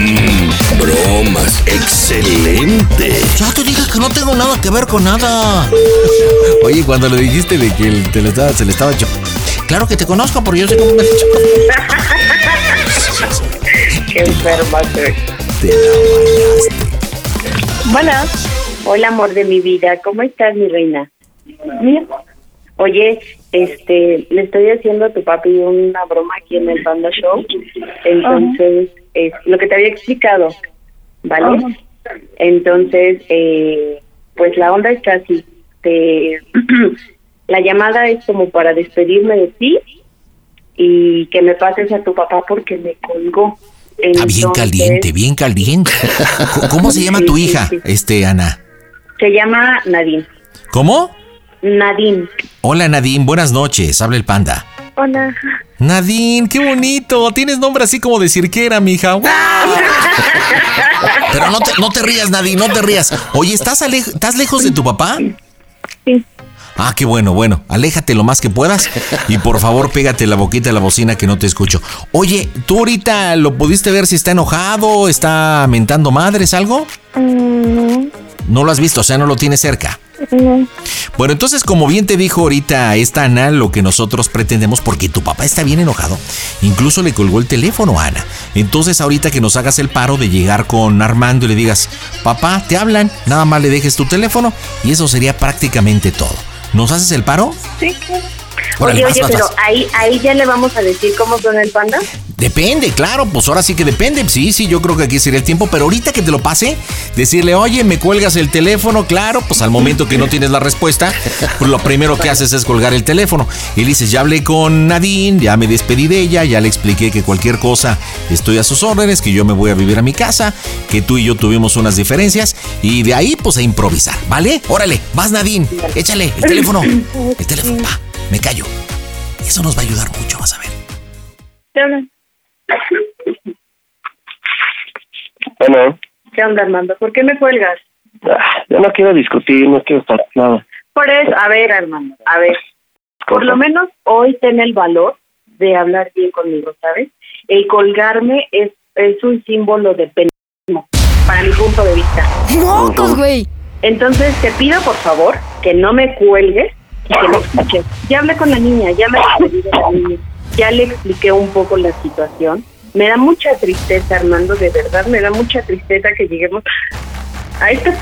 Mmm, bromas. Excelente. Ya te dije que no tengo nada que ver con nada. Oye, cuando le dijiste de que el- te le estaba- se le estaba echando. Claro que te conozco, porque yo sé cómo me le echo. Qué enferma soy. Te la Bueno. Hola, amor de mi vida. ¿Cómo estás, mi reina? Oye, este, le estoy haciendo a tu papi una broma aquí en el Panda Show. Entonces, es lo que te había explicado, ¿vale? Entonces, eh, pues la onda está así. Te- la llamada es como para despedirme de ti y que me pases a tu papá porque me colgó. Está bien Entonces, caliente, bien caliente. ¿Cómo se llama tu hija, este, Ana? Se llama Nadine. ¿Cómo? Nadine. Hola, Nadine, buenas noches. Habla el panda. Hola. Nadine, qué bonito. Tienes nombre así como de cirquera, mija. ¡Guau! Pero no te, no te rías, Nadine, no te rías. Oye, ¿estás, ¿estás lejos de tu papá? Sí. Ah, qué bueno, bueno. Aléjate lo más que puedas y por favor pégate la boquita a la bocina que no te escucho. Oye, ¿tú ahorita lo pudiste ver si está enojado, está mentando madres, algo? No lo has visto, o sea, no lo tienes cerca. Bueno, entonces, como bien te dijo ahorita esta Ana, lo que nosotros pretendemos, porque tu papá está bien enojado, incluso le colgó el teléfono a Ana. Entonces, ahorita que nos hagas el paro de llegar con Armando y le digas, papá, te hablan, nada más le dejes tu teléfono y eso sería prácticamente todo. ¿Nos haces el paro? Sí, claro. Oye, oye, pero ahí, ahí ya le vamos a decir cómo son el panda. Depende, claro, pues ahora sí que depende. Sí, sí, yo creo que aquí sería el tiempo, pero ahorita que te lo pase, decirle, oye, me cuelgas el teléfono, claro, pues al momento que no tienes la respuesta, pues lo primero que haces es colgar el teléfono. Y le dices, ya hablé con Nadine, ya me despedí de ella, ya le expliqué que cualquier cosa estoy a sus órdenes, que yo me voy a vivir a mi casa, que tú y yo tuvimos unas diferencias, y de ahí pues a improvisar, ¿vale? Órale, vas Nadine, échale el teléfono, el teléfono, va, me callo. Eso nos va a ayudar mucho, vas a ver. Bueno, ¿Qué onda, Armando? ¿Por qué me cuelgas? ah, yo no quiero discutir, no quiero estar nada. Por eso, a ver, Armando, a ver. Por lo menos hoy ten el valor de hablar bien conmigo, ¿sabes? El colgarme es, es un símbolo de penalismo, para mi punto de vista. ¡Mocos, güey! Entonces te pido, por favor, que no me cuelgues que escuches. Ya hablé con la niña, ya me despedí de la niña, ya le expliqué un poco la situación. Me da mucha tristeza, Armando, de verdad, me da mucha tristeza que lleguemos a este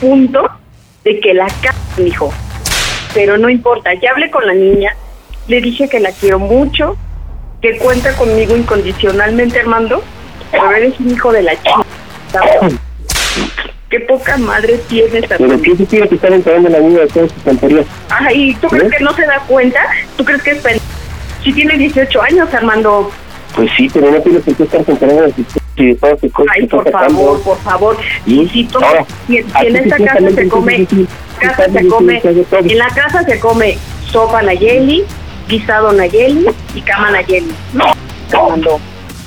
punto de que la casa, hijo. Pero no importa, ya hablé con la niña, le dije que la quiero mucho, que cuenta conmigo incondicionalmente, Armando, pero eres un hijo de la chica. Qué poca madre tienes, Pero. ¿qué se tiene que estar la niña de todas sus tonterías? Ay, ¿tú crees ¿Eh? que no se da cuenta? ¿Tú crees que es pen... Si tiene 18 años, Armando. Pues sí, pero no tienes por qué estar sus y de todas sus cosas Ay, que por sacando. favor, por favor. Y si todo, Ahora, si, si en esta casa se come, casa se en la casa se come sopa Nayeli, guisado Nayeli y cama Nayeli. No, Armando.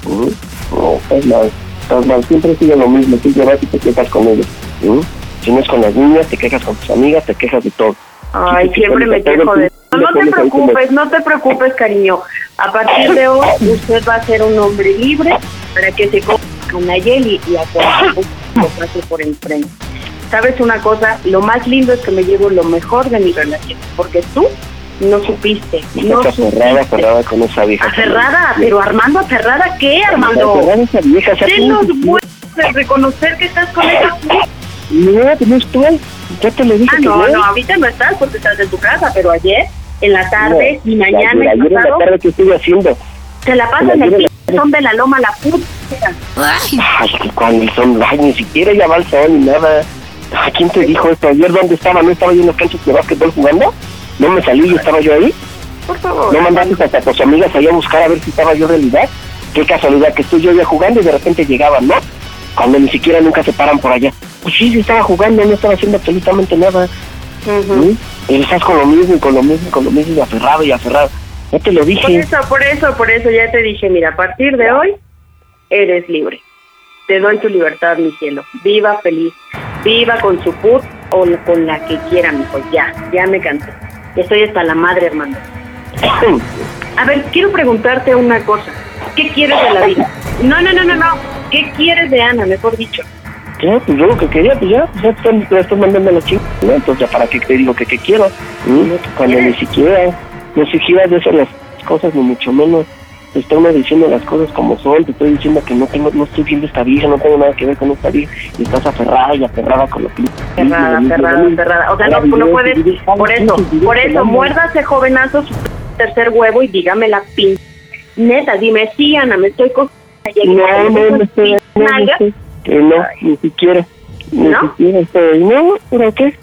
¿Mm? No, estás mal. Siempre sigue lo mismo. Siempre vas y te quejas con ellos. ¿Mm? Si no es con las niñas, te quejas con tus amigas, te quejas de todo. Ay, Sí, sí, siempre me quejo de... papel, No, te preocupes, no te preocupes, cariño. A partir de hoy, usted va a ser un hombre libre para que se coma con Nayeli y a cualquier lo pase por enfrente. ¿Sabes una cosa? Lo más lindo es que me llevo lo mejor de mi relación, porque tú no supiste, no aferrada, aferrada con esa vieja. Aferrada, pero Armando, ¿aferrada qué, Armando? Aferrada esa vieja, o sea, Ten tú- los huevos de reconocer que estás con esa vieja. No, pues no estoy. Ya te lo dije Ah, no, no, ahorita no estás porque estás en tu casa, pero ayer, en la tarde y mañana ayer, en la tarde, ¿qué estoy haciendo? te la pasas en la- son de la loma la puta. Ay, que cuando el son, ay, ni siquiera ya va el sol ni nada. Ay, ¿Quién te dijo esto? ¿Ayer dónde estaba? ¿No estaba yo en las canchas de básquetbol jugando? ¿No me salí y estaba yo ahí? Por favor. ¿No mandaste hasta tus amigas allá a buscar a ver si estaba yo en realidad? Qué casualidad que estoy yo ya jugando y de repente llegaban, ¿no? Cuando ni siquiera nunca se paran por allá. Pues sí, sí estaba jugando, no estaba haciendo absolutamente nada. Y estás con lo mismo y con lo mismo y con lo mismo y aferrado y aferrado. Ya te lo Por dije. eso, por eso, por eso ya te dije, mira, a partir de hoy eres libre. Te doy tu libertad, mi cielo. Viva feliz. Viva con su put o con la que quiera, mijo. Ya, ya me cansé. Estoy hasta la madre, hermano. A ver, quiero preguntarte una cosa. ¿Qué quieres de la vida? No, no, no, no, no. ¿Qué quieres de Ana, mejor dicho? Ya, pues yo lo que quería, pues ya, ya están, ya están mandando la chingada, ¿no? Entonces, ya para qué te digo que qué quiero. ¿Mm? Cuando ni siquiera, ni siquiera de eso las cosas, ni mucho menos. Te estoy diciendo las cosas como son, te estoy diciendo que no tengo, no estoy viendo esta vieja, no tengo nada que ver con esta vieja, y estás aferrada y aferrada con lo que... Cerrada, cerrada, cerrada. O sea, no, no puedes, por eso, por eso, muérdase jovenazo su tercer huevo y dígame la pin. Neta, dime, sí, Ana, me estoy cogiendo. No, no, no estoy, no, ni siquiera, ni ¿No? siquiera estoy, no, ¿pero qué?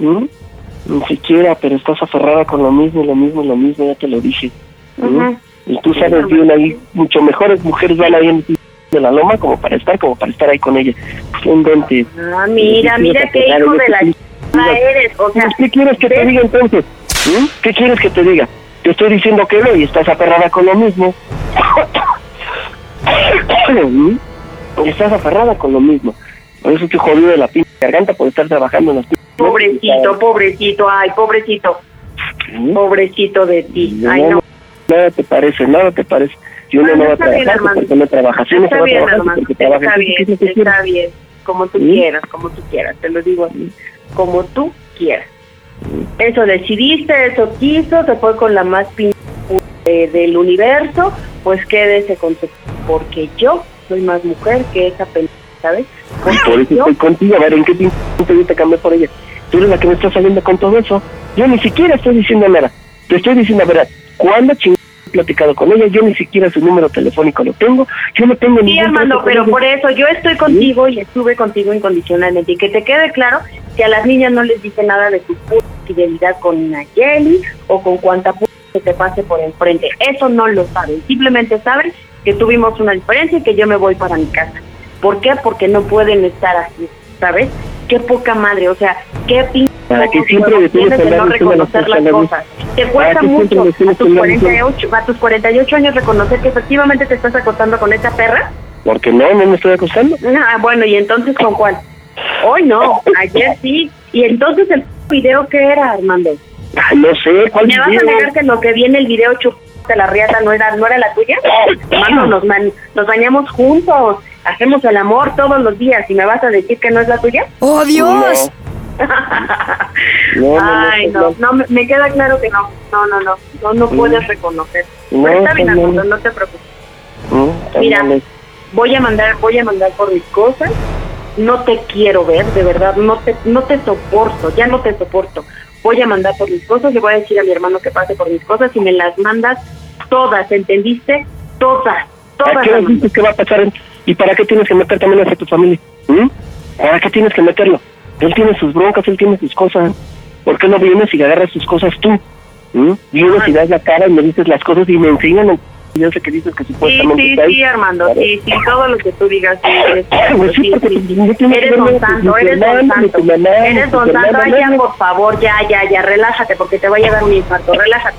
¿Mm? Ni siquiera, pero estás aferrada con lo mismo, lo mismo, lo mismo, ya te lo dije. ¿Mm? Y tú sabes bien ahí, mucho mejores mujeres van ahí en de la loma como para estar, como para estar ahí con ella. Pues un dente. Ah, mira, mira qué hijo de la ch... eres. O sea, ¿Qué quieres que te diga entonces? ¿Mm? ¿Qué quieres que te diga? Te estoy diciendo que no y estás aferrada con lo mismo. ¿Mm? Estás aferrada con lo mismo. Por eso estoy jodido de la pinche garganta por estar trabajando en las pinches- pobrecito, pobrecito, ay, pobrecito. Pobrecito de ti. Ay, no. Nada te parece, nada te parece. Si uno Bueno, no va a bien, trabajar, hermano. porque no trabaja. Si uno se va a trabajar, hermano. porque trabaja. Está Entonces, ¿qué bien, está bien. Como tú ¿Mm? quieras, como tú quieras. Te lo digo así. Como tú quieras. Eso decidiste, eso quiso, se fue con la más pinche del universo. Pues quédese con su... Porque yo soy más mujer que esa pendeja, ¿sabes? Pues por eso estoy contigo. A ver, ¿en qué pinche yo te cambié por ella? Tú eres la que me está saliendo con todo eso. Yo ni siquiera estoy diciendo nada. Te estoy diciendo la verdad. ¿Cuándo chingada he platicado con ella? Yo ni siquiera su número telefónico lo tengo. Yo no tengo Sí, ningún Armando, pero por eso yo estoy contigo y estuve contigo incondicionalmente. Y que te quede claro que a las niñas no les dice nada de tu puta fidelidad con Nayeli o con cuanta puta que te pase por enfrente. Eso no lo saben. Simplemente saben que tuvimos una diferencia y que yo me voy para mi casa. ¿Por qué? Porque no pueden estar así, ¿sabes? Qué poca madre, o sea, qué pinche Para que siempre tienes de no reconocer las cosas. Te cuesta mucho a tus andar diciendo- 48, a tus 48 años reconocer que efectivamente te estás acostando con esa perra. Porque no, no me estoy acostando. Ah, bueno, ¿y entonces con cuál? Hoy no, ayer sí. ¿Y entonces el video qué era, Armando? Ay, no sé, ¿cuál ¿Me vas a video? negar que lo que vi en el video chupate la riata no era, no era la tuya? Armando, nos, man- nos bañamos juntos, hacemos el amor todos los días y me vas a decir que no es la tuya? ¡Oh, Dios! No, no, no, Ay, no, no, me, queda claro que no, no, no, no, no, no puedes reconocer. No, Pero está bien, no, no. Armando, no te preocupes. Mm, Mira, voy a mandar, voy a mandar por mis cosas. No te quiero ver, de verdad, no te, no te soporto, ya no te soporto. Voy a mandar por mis cosas, le voy a decir a mi hermano que pase por mis cosas y me las mandas todas, ¿entendiste? Todas, ¿A todas. qué que va a pasar? ¿Y para qué tienes que meter también hacia tu familia? ¿Mm? ¿Para qué tienes que meterlo? Él tiene sus broncas, él tiene sus cosas. ¿Por qué no vienes y agarras sus cosas tú? ¿Mm? Vienes y das la cara y me dices las cosas y me enseñan. Yo sé que dices que Sí, supuestamente sí, ahí. sí, Armando, sí, sí, todo lo que tú digas, sí, eres Pues sí, sí, sí. tienes Eres don verme santo, eres don santo. Eres don santo, ya, por favor, ya, ya, ya, relájate, porque te vaya a dar un infarto, relájate,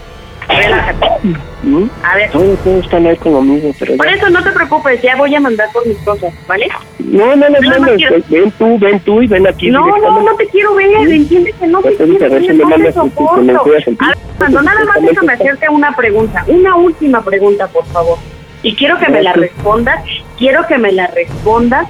relájate. ¿Mm? A ver, Todos, todos están ahí con lo mismo, pero... por ya. eso no te preocupes, ya voy a mandar por mis cosas, ¿vale? No, no, no, no, no, quiero- ven tú, ven tú y ven aquí. No, no, no te quiero ver, entiende que no te quiero ver ver, si me no te soporto. comentario a ver, nada más déjame hacerte una pregunta, una última pregunta, por favor. Y quiero que me la respondas, quiero que me la respondas,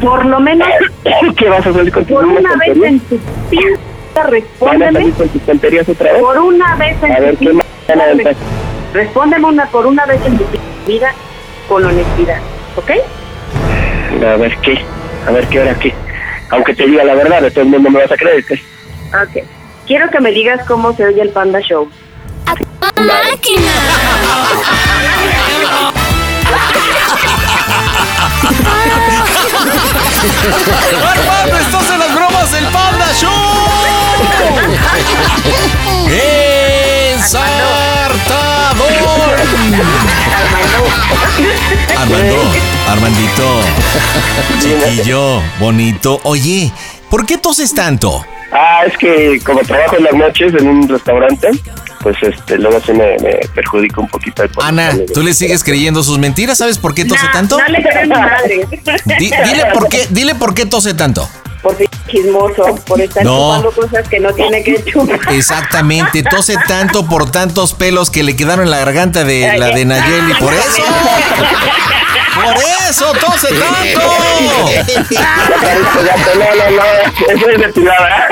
por lo menos ¿Qué vas a tus por una vez en tu pinta, ¿Van a respóndeme, salir con tus tonterías otra vez? por una vez en A tu ver, ¿qué pinta, más van a respóndeme una por una vez en tu vida con honestidad, ¿ok? A ver, ¿qué? A ver, ¿qué hora qué? Aunque te diga la verdad, de todo el mundo me vas a creer. ¿qué? Ok. Quiero que me digas cómo se oye el Panda Show. Armando, estás en las bromas del Panda Show. ¡Ensartador! Armando, Armandito, chiquillo, bonito. Oye, ¿por qué toses tanto? Ah, es que como trabajo en las noches en un restaurante, pues este luego sí me, me perjudica un poquito. el Ana, ¿tú le sigues creyendo sus mentiras? ¿Sabes por qué tose tanto? No le creo madre. Di- dile por qué, dile por qué tose tanto. Por chismoso, por estar No. chupando cosas que no tiene que chupar. Exactamente, tose tanto por tantos pelos que le quedaron en la garganta de la de Nayeli. Por eso, por eso tose tanto. No, no, no, eso es depilada.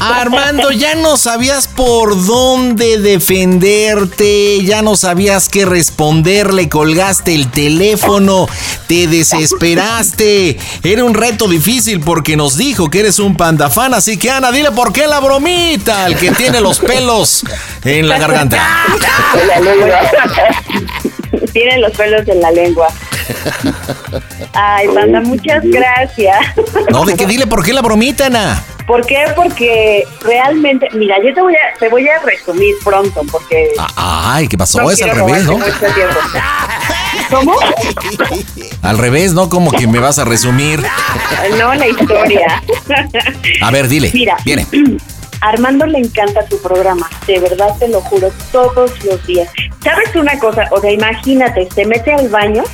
Armando, ya no sabías por dónde defenderte, ya no sabías qué responder, le colgaste el teléfono, te desesperaste. Era un reto difícil porque nos dijo que eres un panda fan, así que Ana, dile por qué la bromita, el que tiene los pelos en la garganta. Tiene los pelos en la lengua. Ay, Panda, muchas gracias. No, de qué dile por qué la bromita, Ana. ¿Por qué? Porque realmente, mira, yo te voy a, te voy a resumir pronto, porque Ay, ¿qué pasó? no es al revés, ¿no? ¿Cómo? Al revés, ¿no? Como que me vas a resumir. No, la historia. A ver, dile. Mira, Viene. Armando le encanta tu programa, de verdad te lo juro, todos los días. ¿Sabes una cosa? O sea, imagínate, se mete al baño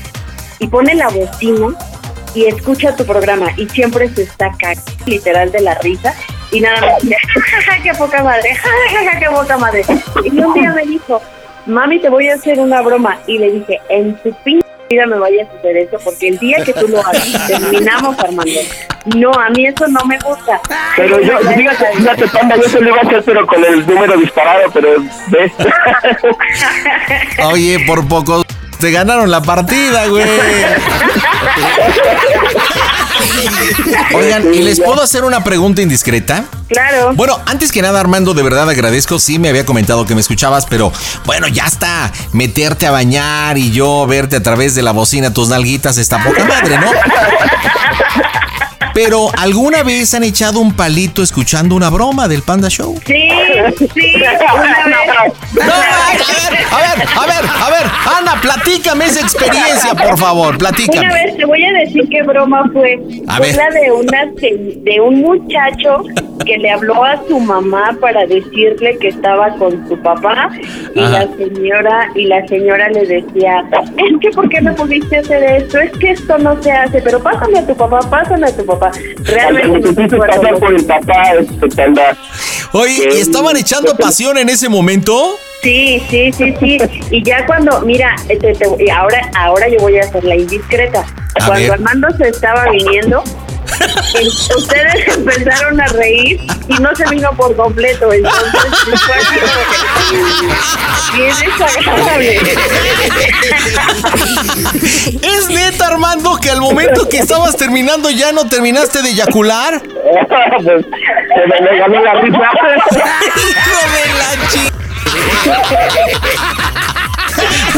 y pone la bocina y escucha tu programa y siempre se está cagando literal de la risa y nada más dice, jajaja, qué poca madre, jajaja, qué poca madre. Y un día me dijo, mami, te voy a hacer una broma. Y le dije, en tu pinche vida me vayas a hacer eso porque el día que tú lo hagas, terminamos, Armando. No, a mí eso no me gusta. Pero yo, fíjate, fíjate, Panda, yo se lo iba a hacer, pero con el número disparado, pero ves. Oye, por poco te ganaron la partida, güey. Oigan, ¿y les puedo hacer una pregunta indiscreta? Claro. Bueno, antes que nada, Armando, de verdad agradezco. Sí, me había comentado que me escuchabas, pero bueno, ya está. Meterte a bañar y yo verte a través de la bocina tus nalguitas está poca madre, ¿no? Pero, ¿alguna vez han echado un palito escuchando una broma del Panda Show? Sí, sí, una vez. No, a ver, a ver, a ver, Ana, platícame esa experiencia, por favor, Una platícame. vez te voy a decir qué broma fue. A fue ver. la de una de un muchacho que le habló a su mamá para decirle que estaba con su papá y Ajá. la señora y la señora le decía, "Es que por qué no pudiste hacer esto? Es que esto no se hace, pero pásame a tu papá, pásame a tu papá." Realmente no Te pasar lo por el papá. Oye, ¿y estaban echando pasión en ese momento? Sí, sí, sí, sí. Y ya cuando, mira, este, te- y ahora, ahora yo voy a hacer la indiscreta. A cuando ver. Armando se estaba viniendo, ustedes empezaron a reír y no se vino por completo. Entonces, bien desagradable. ¿Es neta, Armando, que al momento que estabas terminando ya no terminaste de eyacular? pues, se me, ganó la risa. ¡Hijo de la chi...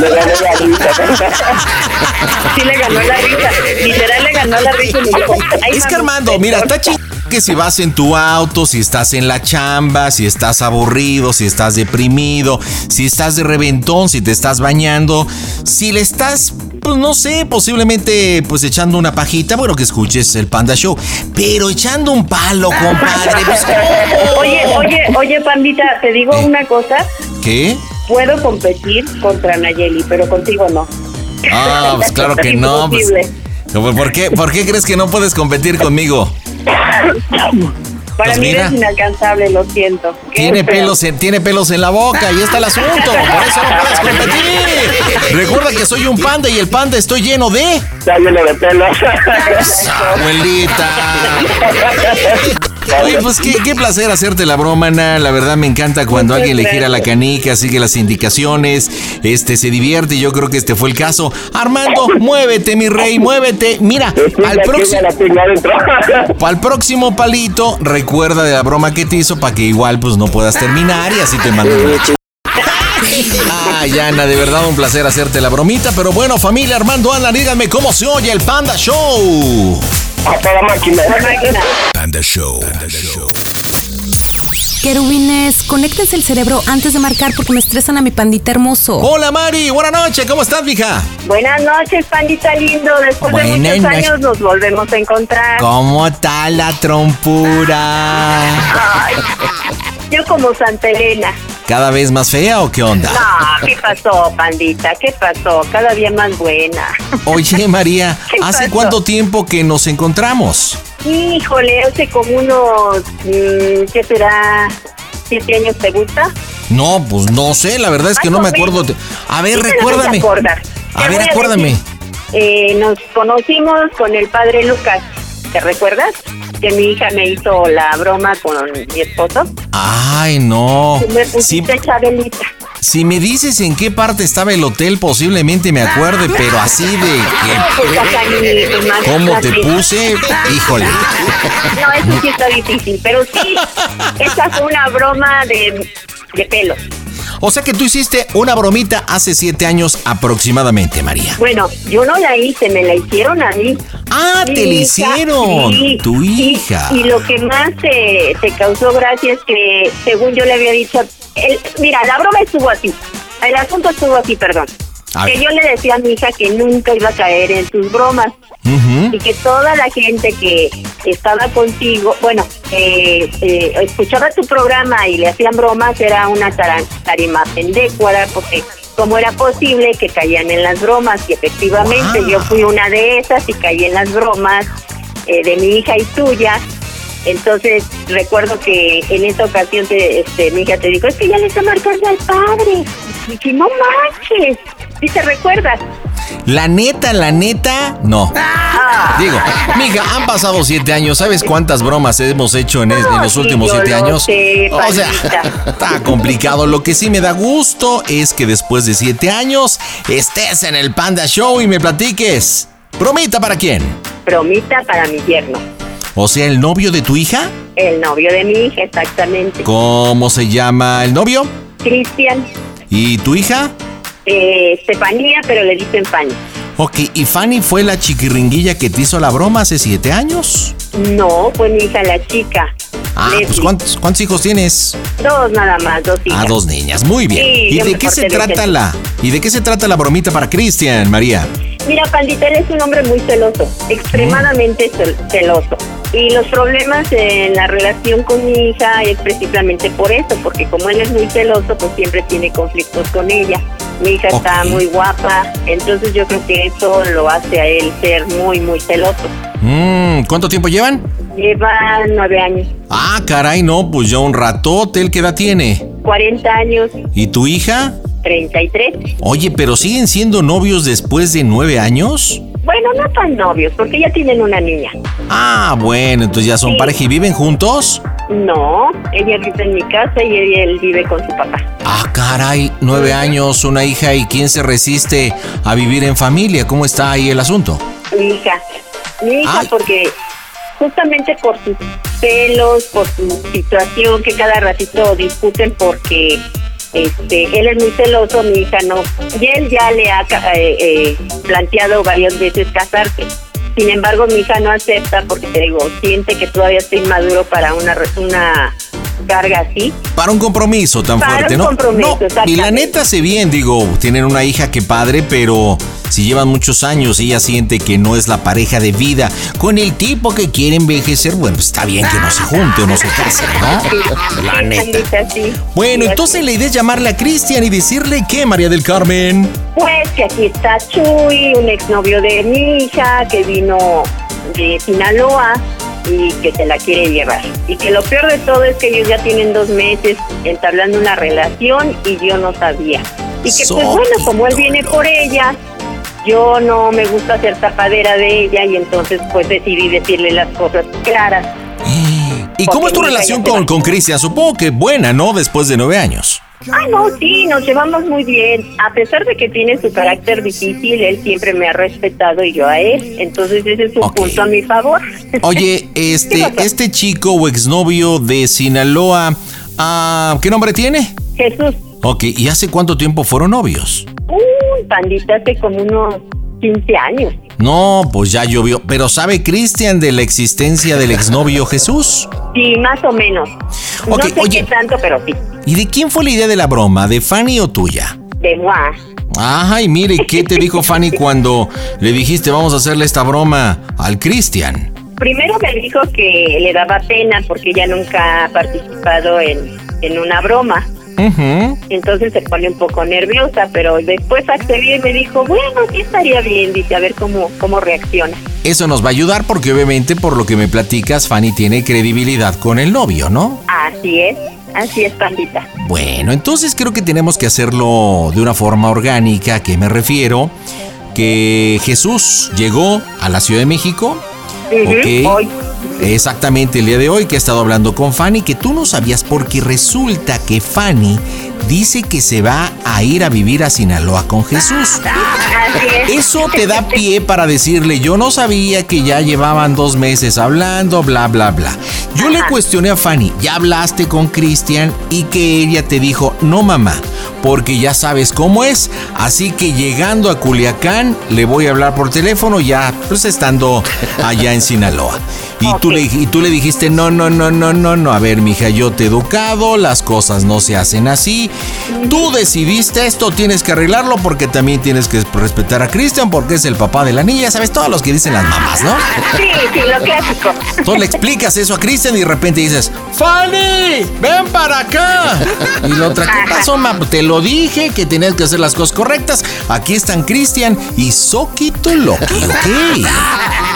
le ganó la risa. Sí le ganó la risa. Literal le ganó la risa y me dijo, "Ay, Es que Armando, mira, está ching que si vas en tu auto, si estás en la chamba, si estás aburrido, si estás deprimido, si estás de reventón, si te estás bañando, si le estás, pues no sé, posiblemente pues echando una pajita, bueno, que escuches el Panda Show, pero echando un palo, compadre, pues, Oye, oye, oye, Pandita, te digo una cosa. ¿qué? Puedo competir contra Nayeli, pero contigo no. Ah, pues claro que no. pues. ¿por, qué, ¿Por qué crees que no puedes competir conmigo? Para Pues mí mira. eres inalcanzable, lo siento. Tiene feo. pelos, en, tiene pelos en la boca y está el asunto. Por eso no puedes competir. Recuerda que soy un panda y el panda estoy lleno de. Está lleno de pelos. Abuelita. Oye, pues qué, qué placer hacerte la broma, Ana. La verdad me encanta cuando Muchas alguien le gira la canica, sigue las indicaciones, este se divierte yo creo que este fue el caso. Armando, muévete, mi rey, muévete. Mira, al próximo, al palito, recuerda de la broma que te hizo para que igual pues no puedas terminar y así te mandan Ay, Ana, de verdad un placer hacerte la bromita. Pero bueno, familia Armando, Ana, díganme cómo se oye el Panda Show. A toda máquina. Panda Show. Panda Show. Querubines, conéctense el cerebro antes de marcar porque me estresan a mi pandita hermoso. Hola Mari, buenas noches, ¿cómo estás, mija? Buenas noches, Pandita lindo. Después de Buenas muchos años nos volvemos a encontrar. ¿Cómo está la trompura? Ay, yo como Santa Elena. ¿Cada vez más fea o qué onda? No, ¿qué pasó, Pandita? ¿Qué pasó? Cada día más buena. Oye, María, ¿Qué ¿hace pasó? cuánto tiempo que nos encontramos? Híjole, hace como unos, mm, ¿qué será? ¿Siete años te gusta? No, pues no sé, la verdad es que no me acuerdo. A ver, recuérdame. A ver, acuérdame. Eh, nos conocimos con el padre Lucas. ¿Te recuerdas? Que mi hija me hizo la broma con mi esposo. Ay, no. Y me Si, Chabelita. si me dices en qué parte estaba el hotel, posiblemente me acuerde, pero así de Pues que. ¿Cómo te puse? Híjole. No, eso sí está difícil, pero sí, esa fue una broma de, de pelo. O sea que tú hiciste una bromita hace siete años aproximadamente, María. Bueno, yo no la hice, me la hicieron a mí. Ah, Mi te la hicieron. Tu Y- hija. Y, lo que más te, te causó gracia es que, según yo le había dicho, el- mira, la broma estuvo así. El asunto estuvo así, perdón. A que ver. yo le decía a mi hija que nunca iba a caer en tus bromas. Y que toda la gente que estaba contigo, bueno, eh, eh, escuchaba tu programa y le hacían bromas, era una tarima pendécuara, porque cómo era posible que caían en las bromas, y efectivamente Wow. yo fui una de esas y caí en las bromas eh, de mi hija y tuya. Entonces recuerdo que en esa ocasión te, este, mi hija te dijo, es que ya le está marcando al padre. Y dije, no manches, ¿sí te recuerdas? La neta, la neta, no. Ah. Digo, mija, han pasado siete años. ¿Sabes cuántas bromas hemos hecho en, es- en los sí, últimos siete lo años? sé, o sea, está complicado. Lo que sí me da gusto es que después de siete años estés en el Panda Show y me platiques. ¿Bromita para quién? Bromita para mi yerno. O sea, el novio de tu hija. El novio de mi hija, exactamente. ¿Cómo se llama el novio? Cristian, ¿Y tu hija? eh, Estefanía, pero le dicen Fanny. Ok, ¿y Fanny fue la chiquiringuilla que te hizo la broma hace siete años? No, fue mi hija la chica. Ah, pues. ¿cuántos, cuántos hijos tienes? Dos nada más, dos hijas. Ah, dos niñas, muy bien. Sí, ¿Y de qué se trata la y de qué se trata la bromita para Cristian, María? Mira, Pandita, él es un hombre muy celoso, extremadamente cel- celoso. Y los problemas en la relación con mi hija es precisamente por eso, porque como él es muy celoso, pues siempre tiene conflictos con ella. Mi hija está Ok. muy guapa, entonces yo creo que eso lo hace a él ser muy, muy celoso. Mm, ¿cuánto tiempo llevan? Lleva nueve años, Ah, caray, no, pues ya un ratote, ¿el qué edad tiene? 40 años, ¿Y tu hija? 33. Oye, pero siguen siendo novios después de nueve años? Bueno, no tan novios, porque ya tienen una niña. Ah, bueno, entonces ya son Sí. pareja y viven juntos. No, ella vive en mi casa y él, vive con su papá. Ah, caray, nueve años, una hija y quién se resiste a vivir en familia. ¿Cómo está ahí el asunto? Mi hija. Mi hija, Ay. porque justamente por sus celos, por su situación, que cada ratito discuten porque este, él es muy celoso, mi hija no. Y él ya le ha eh, eh, planteado varias veces casarse. Sin embargo, mi hija no acepta porque te digo, siente que todavía está inmaduro para una, una carga así. Para un compromiso tan Para fuerte, un ¿no? compromiso, no, y la neta sé bien, digo, tienen una hija que padre, pero si llevan muchos años y ella siente que no es la pareja de vida con el tipo que quiere envejecer, bueno, pues está bien que no se junte o no se case, ¿no? La neta. Bueno, entonces la idea es llamarle a Cristian y decirle que María del Carmen. Pues que aquí está Chuy, un exnovio de mi hija que vino de Sinaloa y que se la quiere llevar. Y que lo peor de todo es que ellos ya tienen dos meses entablando una relación y yo no sabía. Y que pues bueno, como él viene por ella, yo no me gusta ser tapadera de ella y entonces pues decidí decirle las cosas claras. ¿Y cómo es tu relación con, con Cristian? Supongo que buena, ¿no? Después de nueve años. Ah, no, sí, nos llevamos muy bien. A pesar de que tiene su carácter difícil, él siempre me ha respetado y yo a él. Entonces ese es un punto a mi favor. Oye, este, este chico o exnovio de Sinaloa, ah, ¿qué nombre tiene? Jesús, Ok, ¿y hace cuánto tiempo fueron novios? un pandita hace como unos 15 años. No, pues ya llovió. Pero ¿sabe Cristian de la existencia del exnovio Jesús? Sí, más o menos. No sé oye. qué tanto, pero sí. ¿Y de quién fue la idea de la broma? ¿De Fanny o tuya? De moi. Ajá, y mire, ¿qué te dijo Fanny cuando le dijiste vamos a hacerle esta broma al Cristian? Primero me dijo que le daba pena porque ella nunca ha participado en, en una broma. Ujú. Entonces se pone un poco nerviosa, pero después accedió y me dijo, bueno, sí estaría bien, dice, a ver cómo, cómo reacciona. Eso nos va a ayudar porque obviamente por lo que me platicas, Fanny tiene credibilidad con el novio, ¿no? Así es, así es, pandita. Bueno, entonces creo que tenemos que hacerlo de una forma orgánica, ¿a qué me refiero? Que Jesús llegó a la Ciudad de México, Ujú, ok, exactamente el día de hoy que he estado hablando con Fanny, que tú no sabías porque resulta que Fanny dice que se va a ir a vivir a Sinaloa con Jesús. Eso te da pie para decirle, yo no sabía que ya llevaban dos meses hablando, bla, bla, bla. Yo le cuestioné a Fanny, ya hablaste con Cristian y que ella te dijo, no mamá, porque ya sabes cómo es, así que llegando a Culiacán le voy a hablar por teléfono ya pues estando allá en Sinaloa. Y, tú le, y tú le dijiste, no, no, no, no, no, no, a ver, mija, yo te he educado, las cosas no se hacen así. Tú decidiste esto, tienes que arreglarlo porque también tienes que respetar a Cristian porque es el papá de la niña, ¿sabes? Todos los que dicen las mamás, ¿no? Sí, sí, lo clásico. Entonces le explicas eso a Cristian y de repente dices, ¡Fanny! ¡Ven para acá! Y la otra, ¿qué pasó, ma? Te lo dije que tenías que hacer las cosas correctas. Aquí están Cristian y Soquito Loki, ¿ok?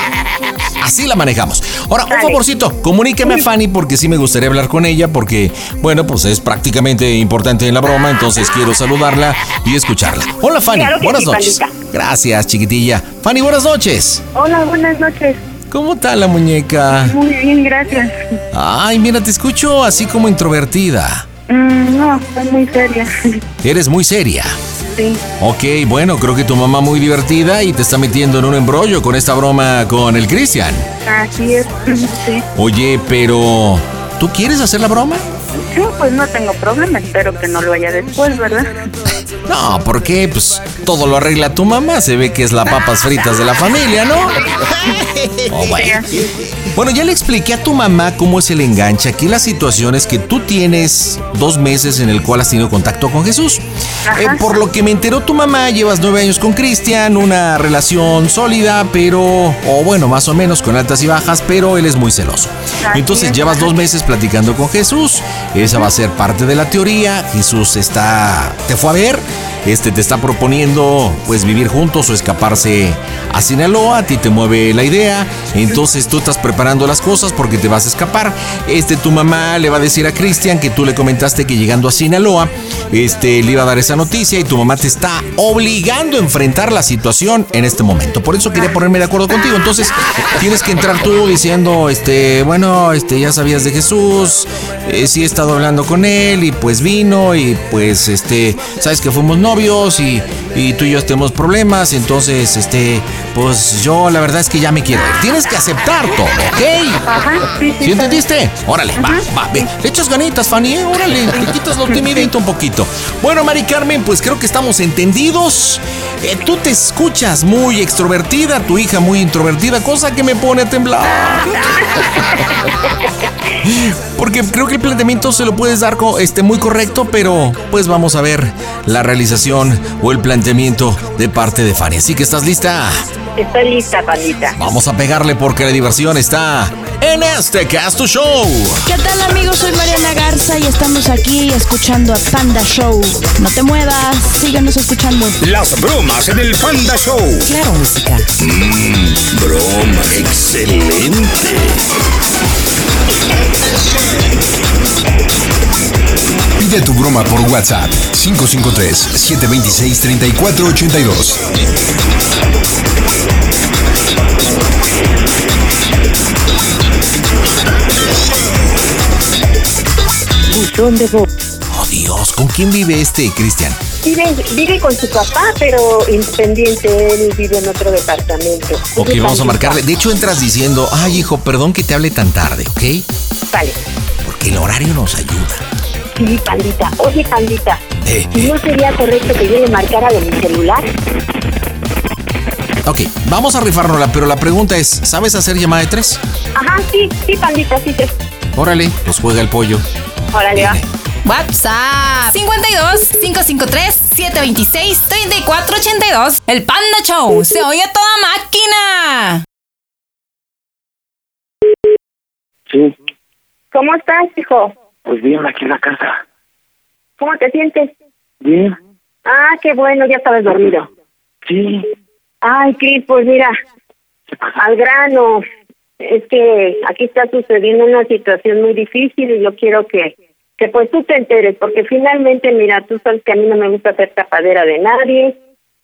Así la manejamos. Ahora, un favorcito, comuníqueme a Fanny porque sí me gustaría hablar con ella porque, bueno, pues es prácticamente importante en la broma, entonces quiero saludarla y escucharla. Hola Fanny, Claro buenas sí, noches. Gracias, chiquitilla. Fanny, buenas noches. Hola, buenas noches. ¿Cómo está la muñeca? Muy bien, gracias. Ay, mira, te escucho así como introvertida. Mm, no, estoy muy seria. Eres muy seria. Sí. Ok, bueno, creo que tu mamá muy divertida y te está metiendo en un embrollo con esta broma con el Cristian. Así es. Sí. Oye, pero ¿tú quieres hacer la broma? Sí, pues no tengo problema. Espero que no lo haya después, ¿verdad? No, porque pues todo lo arregla tu mamá. Se ve que es la papas fritas de la familia, ¿no? Oh, bueno. Bueno, ya le expliqué a tu mamá cómo es el enganche. Aquí la situación es que tú tienes dos meses en el cual has tenido contacto con Jesús. Eh, por lo que me enteró tu mamá, llevas nueve años con Cristian, una relación sólida, pero, o bueno, más o menos con altas y bajas, pero él es muy celoso. Entonces llevas dos meses platicando con Jesús. Esa va a ser parte de la teoría. Jesús está, te fue a ver. Este te está proponiendo pues vivir juntos o escaparse a Sinaloa, a ti te mueve la idea, entonces tú estás preparando las cosas porque te vas a escapar. Este tu mamá le va a decir a Cristian que tú le comentaste que llegando a Sinaloa, este le iba a dar esa noticia y tu mamá te está obligando a enfrentar la situación en este momento. Por eso quería ponerme de acuerdo contigo. Entonces, tienes que entrar tú diciendo, este, bueno, este ya sabías de Jesús, eh, sí he estado hablando con él y pues vino y pues este, sabes que fuimos novios y, y tú y yo tenemos problemas, entonces, este, pues yo la verdad es que ya me quiero ir. Tienes que aceptar todo, ¿ok? Ajá, sí, sí. ¿Sí entendiste? Órale, va, va, ve. Le echas ganitas, Fanny, ¿eh? órale, le quitas lo timidito un poquito. Bueno, Mari Carmen, pues creo que estamos entendidos. Eh, tú te escuchas muy extrovertida, tu hija muy introvertida, cosa que me pone a temblar. Porque creo que el planteamiento se lo puedes dar este, muy correcto, pero pues vamos a ver la realización o el planteamiento de parte de Fanny. Así que estás lista. Estoy lista, pandita. Vamos a pegarle porque la diversión está en este Casto Show. ¿Qué tal amigos? Soy Mariana Garza y estamos aquí escuchando a Panda Show. No te muevas, síguenos escuchando. Las bromas en el Panda Show. Claro, música. Mmm, broma, excelente. Pide tu broma por WhatsApp 553-726-3482. Buzón de voz. Oh Dios, ¿con quién vive este Cristian? Vive, vive con su papá, pero independiente. Él vive en otro departamento. Ok, vamos a marcarle. De hecho, entras diciendo, ay hijo, perdón que te hable tan tarde, ¿ok? Vale. Porque el horario nos ayuda. Sí, pandita. Oye, pandita. Eh, ¿y ¿No sería correcto que yo le marcara de mi celular? Ok, vamos a rifárnosla, pero la pregunta es, ¿sabes hacer llamada de tres? Ajá, sí, sí, pandita, sí, sí. Órale, pues juega el pollo. Órale, va. WhatsApp 52 553 726 3482. El Panda Show se oye a toda máquina. Sí, ¿Cómo estás, hijo? Pues bien, aquí en la casa. ¿Cómo te sientes? Bien, Ah, qué bueno, ya estabas dormido. sí. Ay, Cris, pues mira, al grano. Es que aquí está sucediendo una situación muy difícil y yo quiero que, que pues tú te enteres, porque finalmente, mira, tú sabes que a mí no me gusta ser tapadera de nadie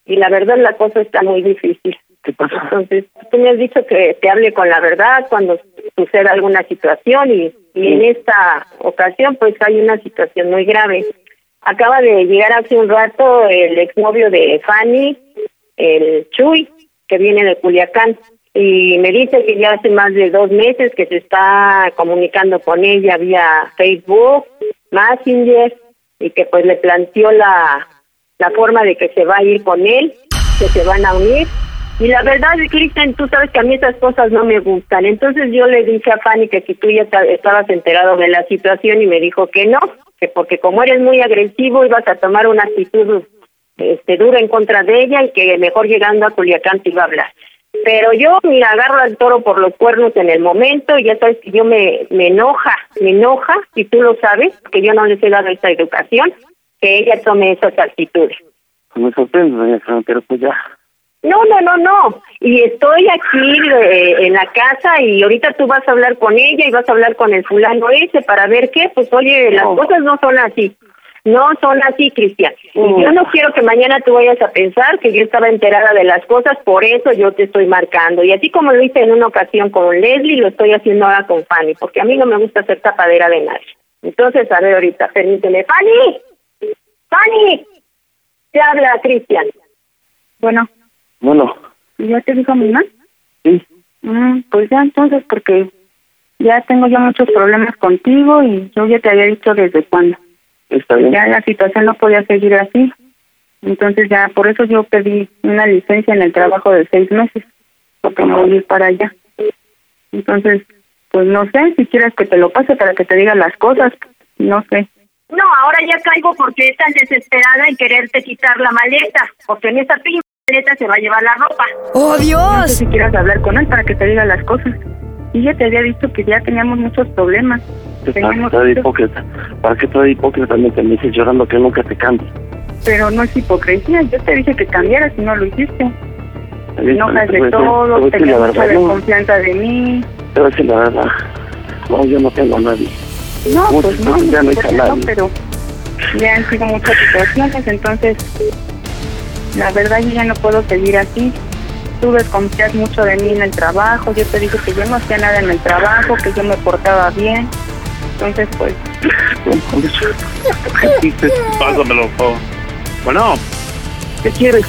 y la verdad la cosa está muy difícil. Entonces, tú me has dicho que te hable con la verdad cuando suceda alguna situación y, y en esta ocasión pues hay una situación muy grave. Acaba de llegar hace un rato el exnovio de Fanny, el Chuy, que viene de Culiacán, y me dice que ya hace más de dos meses que se está comunicando con ella vía Facebook, Messenger, y que pues le planteó la, la forma de que se va a ir con él, que se van a unir. Y la verdad, Cristian, tú sabes que a mí esas cosas no me gustan. Entonces yo le dije a Fanny que si tú ya ta- estabas enterado de la situación y me dijo que no, que porque como eres muy agresivo ibas a tomar una actitud este, dura en contra de ella y que mejor llegando a Culiacán te iba a hablar. Pero yo, mira, agarro al toro por los cuernos en el momento y ya sabes que yo me, me enoja, me enoja, y tú lo sabes, que yo no les he dado esta educación, que ella tome esas actitudes. Me sorprende, doña Fran, pero pues ya. No, no, no, no. Y estoy aquí eh, en la casa y ahorita tú vas a hablar con ella y vas a hablar con el fulano ese para ver qué. Pues oye, las cosas no son así. No son así, Cristian. Y yo no quiero que mañana tú vayas a pensar que yo estaba enterada de las cosas, por eso yo te estoy marcando. Y así como lo hice en una ocasión con Leslie, lo estoy haciendo ahora con Fanny, porque a mí no me gusta ser tapadera de nadie. Entonces, a ver ahorita, permíteme. ¡Fanny! ¡Fanny! Te habla Cristian. Bueno, Bueno, ¿y ¿ya te dijo mi mamá? sí, Mm, pues ya entonces, porque ya tengo ya muchos problemas contigo y yo ya te había dicho desde cuándo. está bien. Ya la situación no podía seguir así. Entonces ya, por eso yo pedí una licencia en el trabajo de seis meses, porque me voy a ir para allá. Entonces, pues no sé, si quieres que te lo pase para que te diga las cosas, no sé. No, ahora ya caigo porque es tan desesperada en quererte quitar la maleta, porque en esa pinche se va a llevar la ropa. ¡Oh, Dios! No sé si quieras hablar con él para que te diga las cosas. Y ya te había dicho que ya teníamos muchos problemas. Está, Teníamos está de muchos- hipócrita. ¿Para qué está de hipócrita? Me me dices llorando que nunca te cambies. Pero no es hipocresía. Yo te dije que cambiaras y no lo hiciste. Te enojas te de voy a decir- te todo, la mucha no. desconfianza de mí. Te voy a decir la verdad. No, yo no tengo a nadie. No, Muchas pues no, no hay no, pero ya han sido muchas situaciones, entonces la verdad yo ya no puedo seguir así. Tú desconfías mucho de mí en el trabajo, yo te dije que yo no hacía nada en el trabajo, que yo me portaba bien. Entonces, pues, Pásamelo, por favor. Bueno, ¿Qué quieres,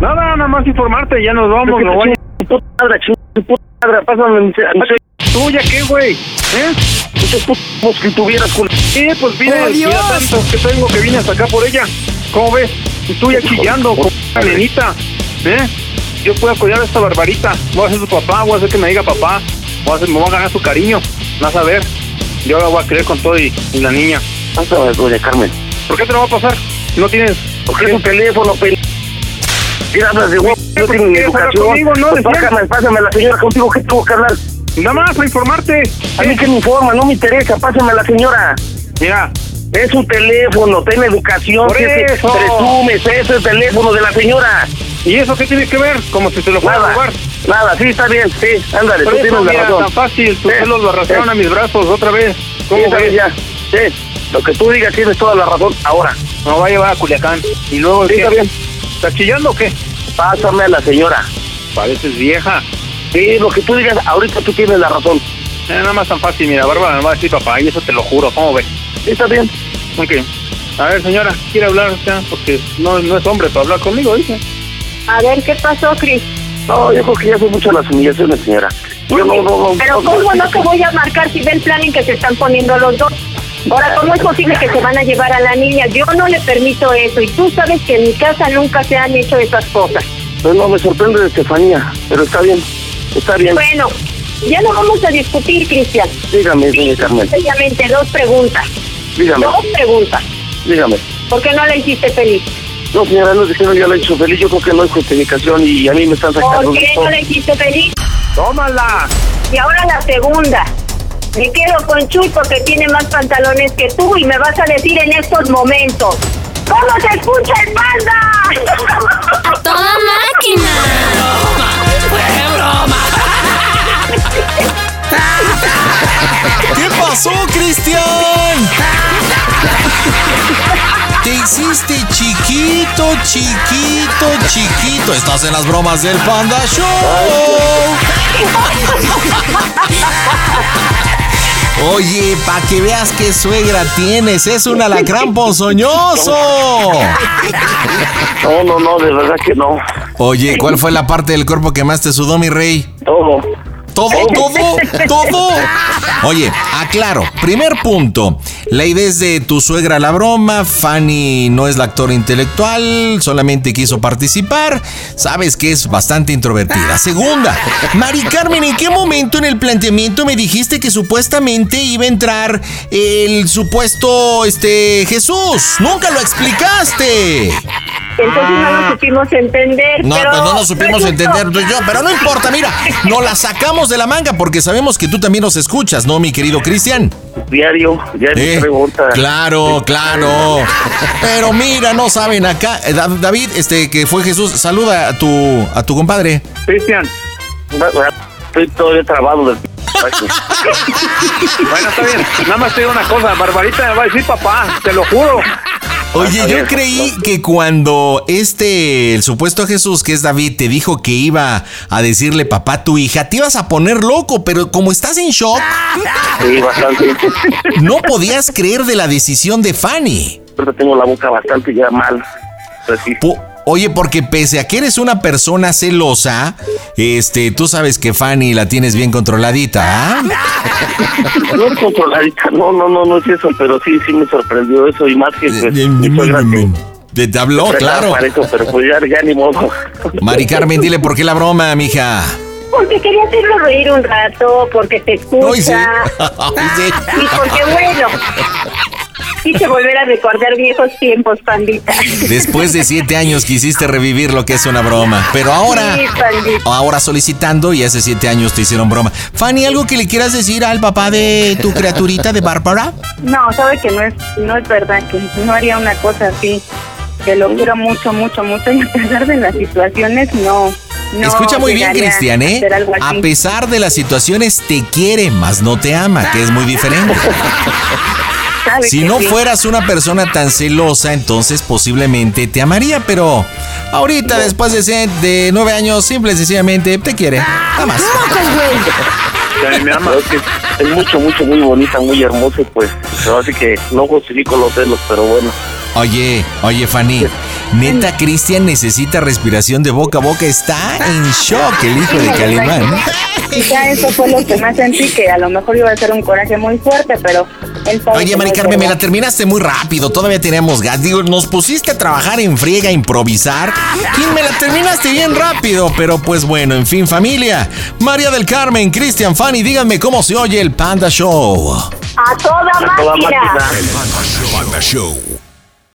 Nada, nada más informarte, ya nos vamos, te voy. Tu puta madre, puta madre, pásame ¿Tuya qué, güey? ¿Eh? Muchos putos que tuvieras, culo. Sí, pues mira, ¡Oh, mira Dios! tanto que tengo que vine hasta acá por ella. ¿Cómo ves? Ya chillando como una nenita. ¿Eh? Yo puedo cuidar a esta barbarita. Voy a ser su papá, voy a hacer que me diga papá. Voy a hacer, me voy a ganar su cariño. Vas a ver. Yo la voy a querer con todo y, y la niña. Doña Carmen. ¿Por qué te lo va a pasar? No tienes... Porque es un teléfono, pe... ¿Qué hablas de huevo? No ¿Por tienen qué hablar educación. conmigo, no? Pues pásame, pásame a la señora contigo, ¿qué tuvo hablar? Nada más para informarte. A mí que me informa, no me interesa, pásame a la señora. Mira. Es un teléfono, ten educación, Por te eso. presumes, es el teléfono de la señora. ¿Y eso qué tiene que ver? Como si te lo fuera a robar. nada, sí, está bien, sí, ándale, Por tú eso, tienes la razón. tan fácil, tus Sí, celos lo arrastraron sí. a mis brazos otra vez. ¿Cómo Sí, ves? ya, sí, lo que tú digas tienes toda la razón, ahora. Me va a llevar a Culiacán. Y luego, Sí, ¿qué? está bien. ¿Estás chillando o qué? Pásame a la señora. Pareces vieja. Sí, lo que tú digas, ahorita tú tienes la razón. Eh, nada más tan fácil, mira, Bárbara me va a decir papá, y eso te lo juro, ¿cómo ves? Sí, está bien. Ok. A ver, señora, ¿quiere hablar ya? Porque no, no es hombre para hablar conmigo, dice. A ver, ¿qué pasó, Cris? No, yo creo que ya son muchas las humillaciones, señora. Yo no, no, no. Pero ¿cómo no te voy a marcar si ve el plan en que se están poniendo los dos? Ahora, ¿cómo es posible que se van a llevar a la niña? Yo no le permito eso y tú sabes que en mi casa nunca se han hecho esas cosas. Pues no, me sorprende de Estefanía, pero está bien, está bien. Bueno, ya no vamos a discutir, Cristian. Dígame, doña Carmen, Sencillamente dos preguntas. dígame, Dos preguntas. dígame. ¿Por qué no la hiciste feliz? No, señora, no que no yo la he hecho feliz, yo creo que no hay justificación y a mí me están sacando ¿Por qué no la hiciste feliz? ¡Tómala! Y ahora la segunda. Me quedo con Chuy porque tiene más pantalones que tú y me vas a decir en estos momentos. ¿Cómo se escucha el panda? ¡A toda máquina! ¿Qué pasó, Cristian? Te hiciste chiquito, chiquito, chiquito. Estás en las bromas del Panda Show. Oye, pa' que veas qué suegra tienes, es un alacrán ponzoñoso. No, no, no, de verdad que no. Oye, ¿cuál fue la parte del cuerpo que más te sudó, mi rey? Todo. Todo, todo, todo. Oye, aclaro. Primer punto. La idea es de tu suegra la broma. Fanny no es la actora intelectual, solamente quiso participar. Sabes que es bastante introvertida. Segunda, Mari Carmen, ¿en qué momento en el planteamiento me dijiste que supuestamente iba a entrar el supuesto este Jesús? Nunca lo explicaste. Entonces no lo supimos entender. No, pero pues no nos supimos entender yo, pero no importa, mira, nos la sacamos de la manga porque sabemos que tú también nos escuchas, ¿no, mi querido Cristian? Diario, diario Eh, pregunta. claro, claro. Pero mira, no saben acá, eh, Da- David, este que fue Jesús, saluda a tu a tu compadre. Cristian. Estoy todavía trabado del... Bueno, está bien. Nada más te digo una cosa, Barbarita me va a decir papá, te lo juro. Oye, yo creí que cuando este, el supuesto Jesús, que es David, te dijo que iba a decirle papá a tu hija, te ibas a poner loco, pero como estás en shock, Sí, bastante. no podías creer de la decisión de Fanny. Ahorita tengo la boca bastante ya mal. Pues sí. Po- Oye, porque pese a que eres una persona celosa, este, tú sabes que Fanny la tienes bien controladita, ¿ah? No es controladita, no, no, no, no es eso, pero sí, sí me sorprendió eso y más que pues, Te, te habló, claro. para eso, pero pues ya, ya ni modo. Mari Carmen, dile por qué la broma, mija. Porque quería hacerlo reír un rato, porque te escucha. Sí. Ay, sí. Y porque bueno, quise volver a recordar viejos tiempos, pandita. Después de siete años quisiste revivir lo que es una broma, pero ahora, Sí, pandita. ahora solicitando y hace siete años te hicieron broma. Fanny, ¿algo que le quieras decir al papá de tu criaturita de Bárbara? No, sabe que no es, no es verdad, que no haría una cosa así. Que lo quiero mucho, mucho, mucho y a pesar de las situaciones, no. no Escucha muy bien, Cristian, ¿eh? A pesar de las situaciones, te quiere, mas no te ama, que es muy diferente. Sabe Si no sí. fueras una persona tan celosa, entonces posiblemente te amaría, pero ahorita, después de, ser- de nueve años, simple y sencillamente te quiere. Nada más. Ya me ama. Es mucho, mucho, muy bonita, muy hermosa, pues, así que no justifico los celos, pero bueno. Oye, oye, Fanny, Neta, Cristian necesita respiración de boca a boca. Está en shock el hijo de Calimán. Quizá eso fue lo que más sentí, que a lo mejor iba a ser un coraje muy fuerte, pero Oye, Mari Carmen, me la terminaste muy rápido. Todavía teníamos gas. Digo, nos pusiste a trabajar en friega, a improvisar. Y me la terminaste bien rápido. Pero pues bueno, en fin, familia. María del Carmen, Cristian, Fanny, díganme cómo se oye el Panda Show. A toda máquina. Panda Show.